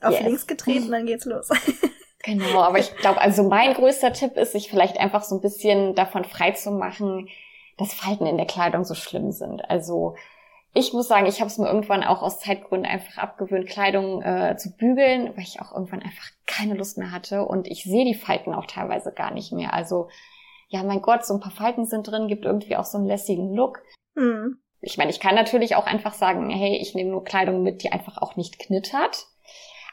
auf yes. links getreten und dann geht's los. genau, aber ich glaube, also mein größter Tipp ist, sich vielleicht einfach so ein bisschen davon frei zu machen, dass Falten in der Kleidung so schlimm sind. Also ich muss sagen, ich habe es mir irgendwann auch aus Zeitgründen einfach abgewöhnt, Kleidung äh, zu bügeln, weil ich auch irgendwann einfach keine Lust mehr hatte und ich sehe die Falten auch teilweise gar nicht mehr. Also ja, mein Gott, so ein paar Falten sind drin, gibt irgendwie auch so einen lässigen Look. Hm. Ich meine, ich kann natürlich auch einfach sagen, hey, ich nehme nur Kleidung mit, die einfach auch nicht knittert.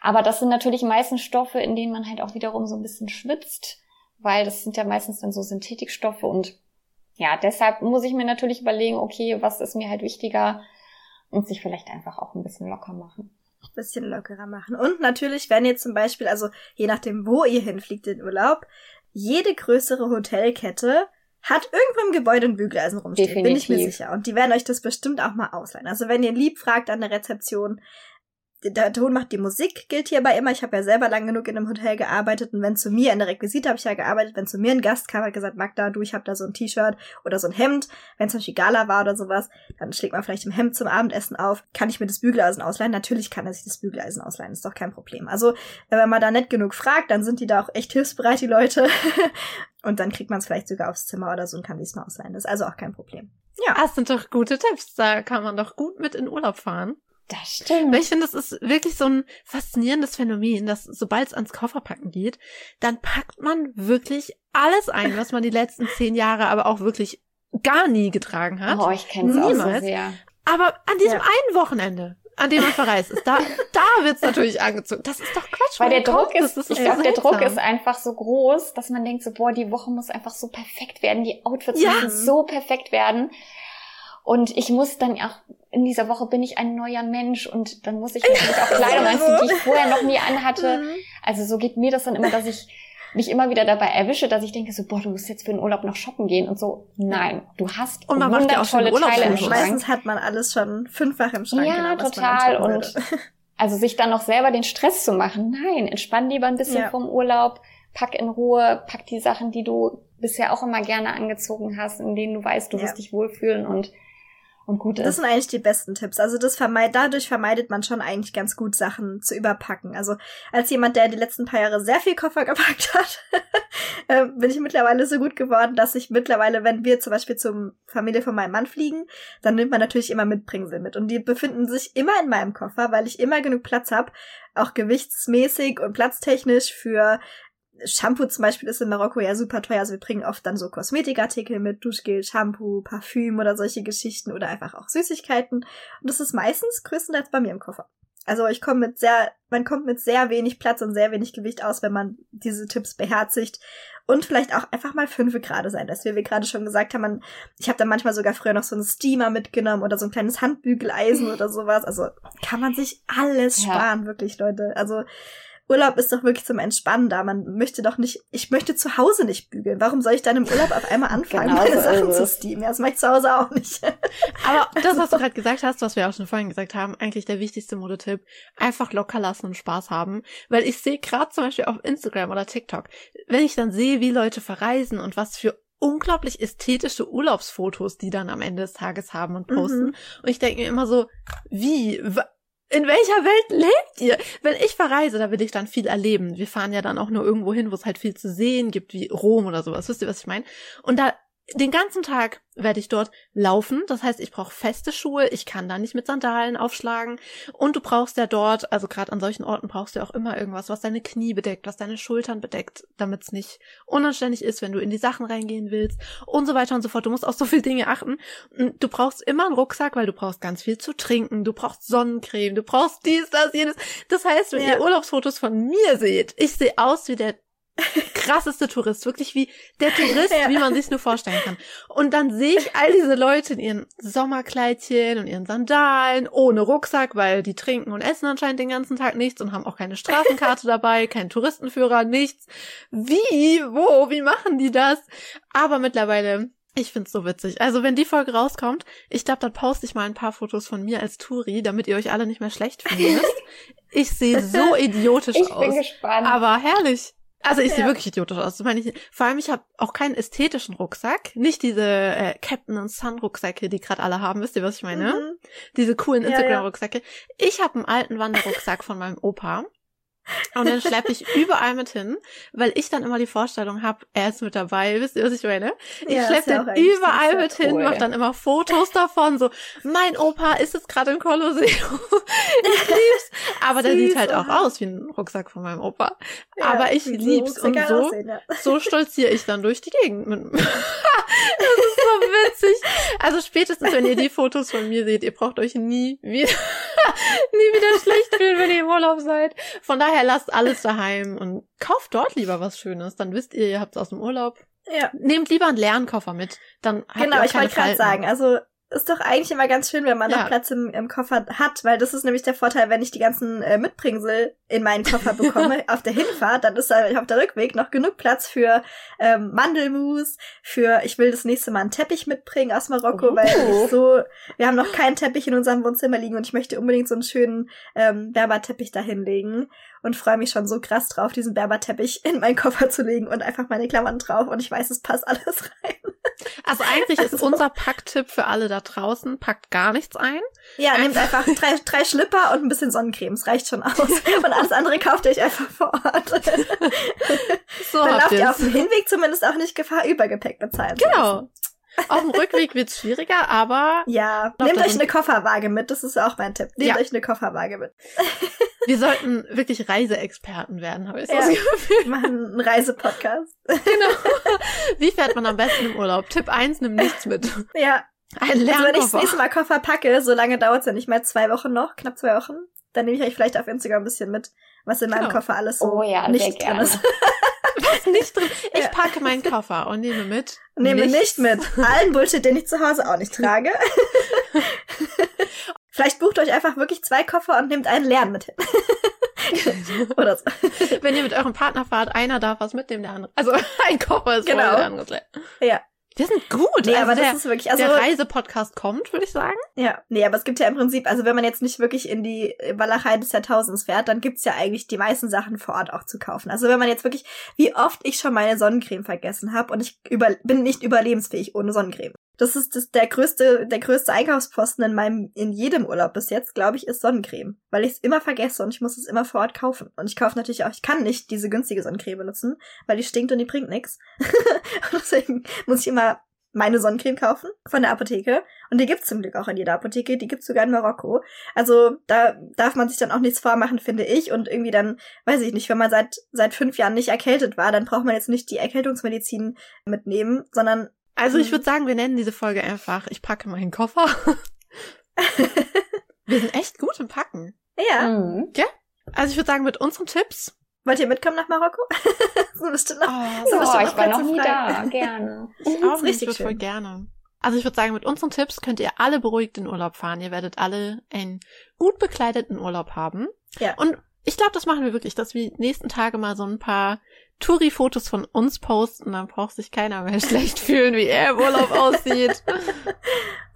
Aber das sind natürlich meistens Stoffe, in denen man halt auch wiederum so ein bisschen schwitzt, weil das sind ja meistens dann so Synthetikstoffe und ja, deshalb muss ich mir natürlich überlegen, okay, was ist mir halt wichtiger und sich vielleicht einfach auch ein bisschen locker machen. Ein bisschen lockerer machen. Und natürlich, wenn ihr zum Beispiel, also je nachdem, wo ihr hinfliegt in Urlaub, jede größere Hotelkette hat irgendwo im Gebäude ein Bügeleisen rumstehen, Definitiv. bin ich mir sicher. Und die werden euch das bestimmt auch mal ausleihen. Also wenn ihr lieb fragt an der Rezeption, der Ton macht die Musik, gilt hierbei immer. Ich habe ja selber lang genug in einem Hotel gearbeitet und wenn zu mir in der Requisite habe ich ja gearbeitet, wenn zu mir ein Gast kam, hat gesagt, Magda, du, ich habe da so ein T-Shirt oder so ein Hemd. Wenn zum Beispiel Gala war oder sowas, dann schlägt man vielleicht im Hemd zum Abendessen auf. Kann ich mir das Bügeleisen ausleihen? Natürlich kann er sich das Bügeleisen ausleihen, ist doch kein Problem. Also, wenn man da nett genug fragt, dann sind die da auch echt hilfsbereit, die Leute. und dann kriegt man es vielleicht sogar aufs Zimmer oder so und kann sich mal ausleihen. Das ist also auch kein Problem. Ja. Das sind doch gute Tipps. Da kann man doch gut mit in Urlaub fahren. Das stimmt. Weil ich finde, das ist wirklich so ein faszinierendes Phänomen, dass sobald es ans Kofferpacken geht, dann packt man wirklich alles ein, was man die letzten zehn Jahre aber auch wirklich gar nie getragen hat. Oh, ich kenne es auch so sehr. Aber an diesem ja. einen Wochenende, an dem man verreist ist, da, da wird's natürlich angezogen. Das ist doch Quatsch. Weil der Druck ist, ist ich glaube, der Druck ist einfach so groß, dass man denkt so, boah, die Woche muss einfach so perfekt werden, die Outfits ja. müssen so perfekt werden. Und ich muss dann auch, in dieser Woche bin ich ein neuer Mensch und dann muss ich natürlich auch Kleidung anziehen, die ich vorher noch nie anhatte. Mhm. Also so geht mir das dann immer, dass ich mich immer wieder dabei erwische, dass ich denke so, boah, du musst jetzt für den Urlaub noch shoppen gehen und so. Nein, du hast und man macht ja auch tolle Teile im Schrank. Meistens hat man alles schon fünffach im Schrank. Ja, genau, total. Und also sich dann noch selber den Stress zu machen. Nein, entspann lieber ein bisschen ja. vom Urlaub, pack in Ruhe, pack die Sachen, die du bisher auch immer gerne angezogen hast, in denen du weißt, du ja. wirst dich wohlfühlen und und gut ist. Das sind eigentlich die besten Tipps. Also das vermeid dadurch vermeidet man schon eigentlich ganz gut Sachen zu überpacken. Also als jemand, der die letzten paar Jahre sehr viel Koffer gepackt hat, äh, bin ich mittlerweile so gut geworden, dass ich mittlerweile, wenn wir zum Beispiel zum Familie von meinem Mann fliegen, dann nimmt man natürlich immer Mitbringsel mit. Und die befinden sich immer in meinem Koffer, weil ich immer genug Platz habe, auch gewichtsmäßig und platztechnisch für Shampoo zum Beispiel ist in Marokko ja super teuer. Also wir bringen oft dann so Kosmetikartikel mit, Duschgel, Shampoo, Parfüm oder solche Geschichten oder einfach auch Süßigkeiten. Und das ist meistens größtenteils bei mir im Koffer. Also ich komme mit sehr, man kommt mit sehr wenig Platz und sehr wenig Gewicht aus, wenn man diese Tipps beherzigt und vielleicht auch einfach mal fünfe gerade sein lässt. Wie wir gerade schon gesagt haben, man, ich habe da manchmal sogar früher noch so einen Steamer mitgenommen oder so ein kleines Handbügeleisen oder sowas. Also kann man sich alles sparen, ja. wirklich, Leute. Also Urlaub ist doch wirklich zum Entspannen da. Man möchte doch nicht, ich möchte zu Hause nicht bügeln. Warum soll ich dann im Urlaub auf einmal anfangen, genau meine Sachen zu steamen? Ja, das mache ich zu Hause auch nicht. Aber das, was du gerade gesagt hast, was wir auch schon vorhin gesagt haben, eigentlich der wichtigste Modetipp, einfach locker lassen und Spaß haben. Weil ich sehe gerade zum Beispiel auf Instagram oder TikTok, wenn ich dann sehe, wie Leute verreisen und was für unglaublich ästhetische Urlaubsfotos, die dann am Ende des Tages haben und posten. Mhm. Und ich denke mir immer so, wie, in welcher Welt lebt ihr? Wenn ich verreise, da will ich dann viel erleben. Wir fahren ja dann auch nur irgendwo hin, wo es halt viel zu sehen gibt, wie Rom oder sowas. Wisst ihr, was ich meine? Und da den ganzen Tag werde ich dort laufen. Das heißt, ich brauche feste Schuhe. Ich kann da nicht mit Sandalen aufschlagen. Und du brauchst ja dort, also gerade an solchen Orten brauchst du auch immer irgendwas, was deine Knie bedeckt, was deine Schultern bedeckt, damit es nicht unanständig ist, wenn du in die Sachen reingehen willst und so weiter und so fort. Du musst auf so viele Dinge achten. Du brauchst immer einen Rucksack, weil du brauchst ganz viel zu trinken. Du brauchst Sonnencreme. Du brauchst dies, das, jenes. Das heißt, wenn ja. ihr Urlaubsfotos von mir seht, ich sehe aus wie der krasseste Tourist, wirklich wie der Tourist, ja. wie man sich nur vorstellen kann. Und dann sehe ich all diese Leute in ihren Sommerkleidchen und ihren Sandalen, ohne Rucksack, weil die trinken und essen anscheinend den ganzen Tag nichts und haben auch keine Straßenkarte dabei, keinen Touristenführer, nichts. Wie, wo, wie machen die das? Aber mittlerweile ich find's so witzig. Also wenn die Folge rauskommt, ich glaube, dann poste ich mal ein paar Fotos von mir als Touri, damit ihr euch alle nicht mehr schlecht fühlt. ich sehe so idiotisch ich aus. Ich bin gespannt. Aber herrlich. Also ich ja. sehe wirklich idiotisch aus. Das meine ich, vor allem, ich habe auch keinen ästhetischen Rucksack. Nicht diese äh, Captain und Sun Rucksäcke, die gerade alle haben. Wisst ihr, was ich meine? Mhm. Diese coolen Instagram-Rucksäcke. Ich habe einen alten Wanderrucksack von meinem Opa. Und dann schleppe ich überall mit hin, weil ich dann immer die Vorstellung habe, er ist mit dabei. Wisst ihr, was ich meine? Ich Ja, schleppe den überall mit hin, cool. mache dann immer Fotos davon, so, mein Opa ist jetzt gerade im Kolosseum. ich lieb's. Aber der sieht halt auch aus wie ein Rucksack von meinem Opa. Ja, Aber ich lieb's. so Und so, aussehen, ja. so stolziere ich dann durch die Gegend. das ist so witzig. Also spätestens, wenn ihr die Fotos von mir seht, ihr braucht euch nie wieder, nie wieder schlecht fühlen, wenn ihr im Urlaub seid. Von daher lasst alles daheim und kauft dort lieber was Schönes. Dann wisst ihr, ihr habt es aus dem Urlaub. Ja, Nehmt lieber einen leeren Koffer mit. Dann habt genau, ihr auch ich keine wollte gerade sagen, also ist doch eigentlich immer ganz schön, wenn man Ja. noch Platz im, im Koffer hat, weil das ist nämlich der Vorteil, wenn ich die ganzen äh, Mitbringsel in meinen Koffer bekomme auf der Hinfahrt, dann ist da auf der Rückweg noch genug Platz für ähm, Mandelmus, für ich will das nächste Mal einen Teppich mitbringen aus Marokko, Oh. weil ich so, wir haben noch keinen Teppich in unserem Wohnzimmer liegen und ich möchte unbedingt so einen schönen ähm, Berberteppich da hinlegen und freue mich schon so krass drauf, diesen Berberteppich in meinen Koffer zu legen und einfach meine Klammern drauf und ich weiß, es passt alles rein. Also eigentlich ist Also- unser Packtipp für alle da draußen, packt gar nichts ein. Ja, nehmt einfach drei, drei Schlipper und ein bisschen Sonnencreme. Es reicht schon aus. Und alles andere kauft ihr euch einfach vor Ort. So Dann habt lauft ihr auf dem Hinweg zumindest auch nicht Gefahr, Übergepäck bezahlen Genau. müssen. Auf dem Rückweg wird's schwieriger, aber Ja, nehmt euch eine Kofferwaage mit. Das ist auch mein Tipp. Nehmt Ja. euch eine Kofferwaage mit. Wir sollten wirklich Reiseexperten werden, habe ich so Ja. das Gefühl. Wir machen einen Reisepodcast. Genau. Wie fährt man am besten im Urlaub? Tipp 1, nimm nichts mit. Ja, Ein also wenn ich das Lernkoffer. nächste Mal Koffer packe, so lange dauert's ja nicht mehr, zwei Wochen noch, knapp zwei Wochen, dann nehme ich euch vielleicht auf Instagram ein bisschen mit, was in meinem Genau. Koffer alles so Oh ja, nicht drin gerne. ist. Was nicht drin. Ich Ja. packe meinen Koffer und nehme mit. Nehme nichts. nicht mit. Allen Bullshit, den ich zu Hause auch nicht trage. Vielleicht bucht euch einfach wirklich zwei Koffer und nehmt einen leeren mit hin. Oder so. Wenn ihr mit eurem Partner fahrt, einer darf was mitnehmen, der andere. Also ein Koffer ist voll, Genau. der andere ist leer. Ja. Wir sind gut. Nee, also aber der, das ist wirklich, also, der Reisepodcast kommt, würde ich sagen. ja, nee, aber es gibt ja im Prinzip, also wenn man jetzt nicht wirklich in die Walachei des Jahrtausends fährt, dann gibt's ja eigentlich die meisten Sachen vor Ort auch zu kaufen. Also wenn man jetzt wirklich, wie oft ich schon meine Sonnencreme vergessen habe und ich über, bin nicht überlebensfähig ohne Sonnencreme. Das ist das, der größte, der größte Einkaufsposten in meinem, in jedem Urlaub bis jetzt, glaube ich, ist Sonnencreme. Weil ich es immer vergesse und ich muss es immer vor Ort kaufen. Und ich kaufe natürlich auch, ich kann nicht diese günstige Sonnencreme benutzen, weil die stinkt und die bringt nix. Deswegen muss ich immer meine Sonnencreme kaufen von der Apotheke. Und die gibt's zum Glück auch in jeder Apotheke. Die gibt's sogar in Marokko. Also da darf man sich dann auch nichts vormachen, finde ich. Und irgendwie dann, weiß ich nicht, wenn man seit, seit fünf Jahren nicht erkältet war, dann braucht man jetzt nicht die Erkältungsmedizin mitnehmen, sondern Also ich Mhm. würde sagen, wir nennen diese Folge einfach, ich packe meinen Koffer. wir sind echt gut im Packen. ja. Mhm. Also ich würde sagen, mit unseren Tipps. Wollt ihr mitkommen nach Marokko? so bestimmt noch. Oh, So Oh, bist du ich noch war noch nie frei. da. Gerne. Ich auch nicht, richtig ich würde voll schön. gerne. Also ich würde sagen, mit unseren Tipps könnt ihr alle beruhigt in Urlaub fahren. Ihr werdet alle einen gut bekleideten Urlaub haben. Ja. Und ich glaube, das machen wir wirklich, dass wir die nächsten Tage mal so ein paar Touri-Fotos von uns posten. Dann braucht sich keiner mehr schlecht fühlen, wie er im Urlaub aussieht.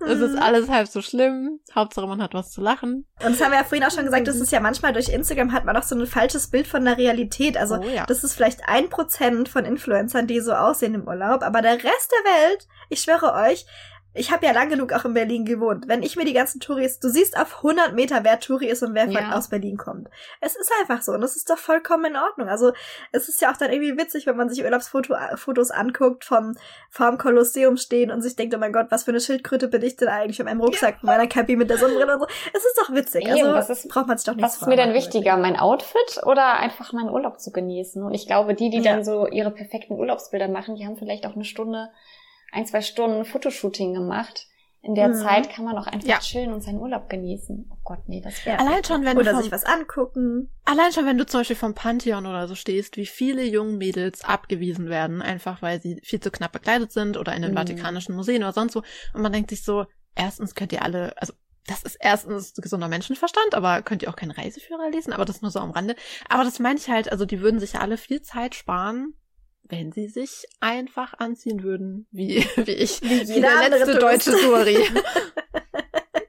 Es ist alles halb so schlimm. Hauptsache, man hat was zu lachen. Und das haben wir ja vorhin auch schon gesagt, das ist ja manchmal durch Instagram hat man auch so ein falsches Bild von der Realität. Also oh ja. das ist vielleicht ein Prozent von Influencern, die so aussehen im Urlaub, aber der Rest der Welt, ich schwöre euch, ich habe ja lang genug auch in Berlin gewohnt. Wenn ich mir die ganzen Touris, du siehst auf 100 Meter, wer Touri ist und wer von Ja. aus Berlin kommt. Es ist einfach so und das ist doch vollkommen in Ordnung. Also es ist ja auch dann irgendwie witzig, wenn man sich Urlaubsfotos anguckt, vom vorm Kolosseum stehen und sich denkt, oh mein Gott, was für eine Schildkröte bin ich denn eigentlich mit meinem Rucksack, mit meiner Cappy, mit der Sonnenbrille und so. Es ist doch witzig. Eben, Also was ist- braucht man sich doch nicht Was ist mir denn wichtiger, mein Outfit oder einfach meinen Urlaub zu genießen? Und ich glaube, die, die Ja. dann so ihre perfekten Urlaubsbilder machen, die haben vielleicht auch eine Stunde, ein, zwei Stunden Fotoshooting gemacht. In der Mhm. Zeit kann man auch einfach Ja. chillen und seinen Urlaub genießen. Oh Gott, nee, das wäre. Ja. Allein schon, wenn du Oder vom, sich was angucken. Allein schon, wenn du zum Beispiel vom Pantheon oder so stehst, wie viele jungen Mädels abgewiesen werden, einfach weil sie viel zu knapp bekleidet sind oder in den Mhm. Vatikanischen Museen oder sonst wo. Und man denkt sich so, erstens könnt ihr alle, also das ist erstens gesunder Menschenverstand, aber könnt ihr auch keinen Reiseführer lesen, aber das nur so am Rande. Aber das meine ich halt, also die würden sich ja alle viel Zeit sparen, wenn sie sich einfach anziehen würden, wie, wie ich. Wie Wie der letzte deutsche Suri.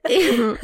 Eben.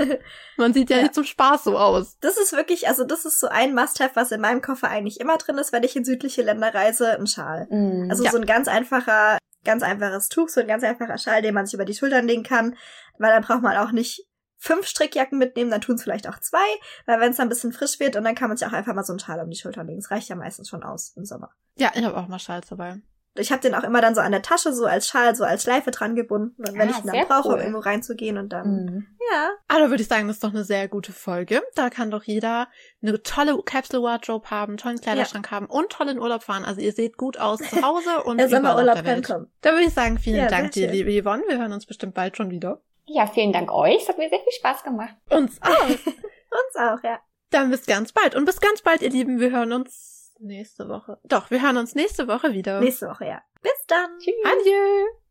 Man sieht ja, Ja. nicht zum Spaß so aus. Das ist wirklich, also das ist so ein Must-Have, was in meinem Koffer eigentlich immer drin ist, wenn ich in südliche Länder reise, ein Schal. Mhm. Also Ja. so ein ganz einfacher, ganz einfaches Tuch, so ein ganz einfacher Schal, den man sich über die Schultern legen kann, weil dann braucht man auch nicht fünf Strickjacken mitnehmen, dann tun es vielleicht auch zwei, weil wenn es dann ein bisschen frisch wird und dann kann man sich auch einfach mal so einen Schal um die Schulter legen. Das reicht ja meistens schon aus im Sommer. Ja, ich habe auch mal Schals dabei. Ich habe den auch immer dann so an der Tasche, so als Schal, so als Schleife dran gebunden. Und wenn Ah, ich ihn dann brauche, cool. um irgendwo reinzugehen und dann, Mhm. ja. Aber da würde ich sagen, das ist doch eine sehr gute Folge. Da kann doch jeder eine tolle Capsule Wardrobe haben, einen tollen Kleiderschrank haben und toll in Urlaub fahren. Also ihr seht gut aus zu Hause und Der Sommerurlaub der Welt. kommen. Da würde ich sagen, vielen Ja, Dank dir, liebe Yvonne. Wir hören uns bestimmt bald schon wieder. Ja, vielen Dank euch. Es hat mir sehr viel Spaß gemacht. Uns auch. Uns auch, ja. Dann bis ganz bald. Und bis ganz bald, ihr Lieben. Wir hören uns nächste Woche. Doch, wir hören uns nächste Woche wieder. Nächste Woche, ja. Bis dann. Tschüss. Adieu.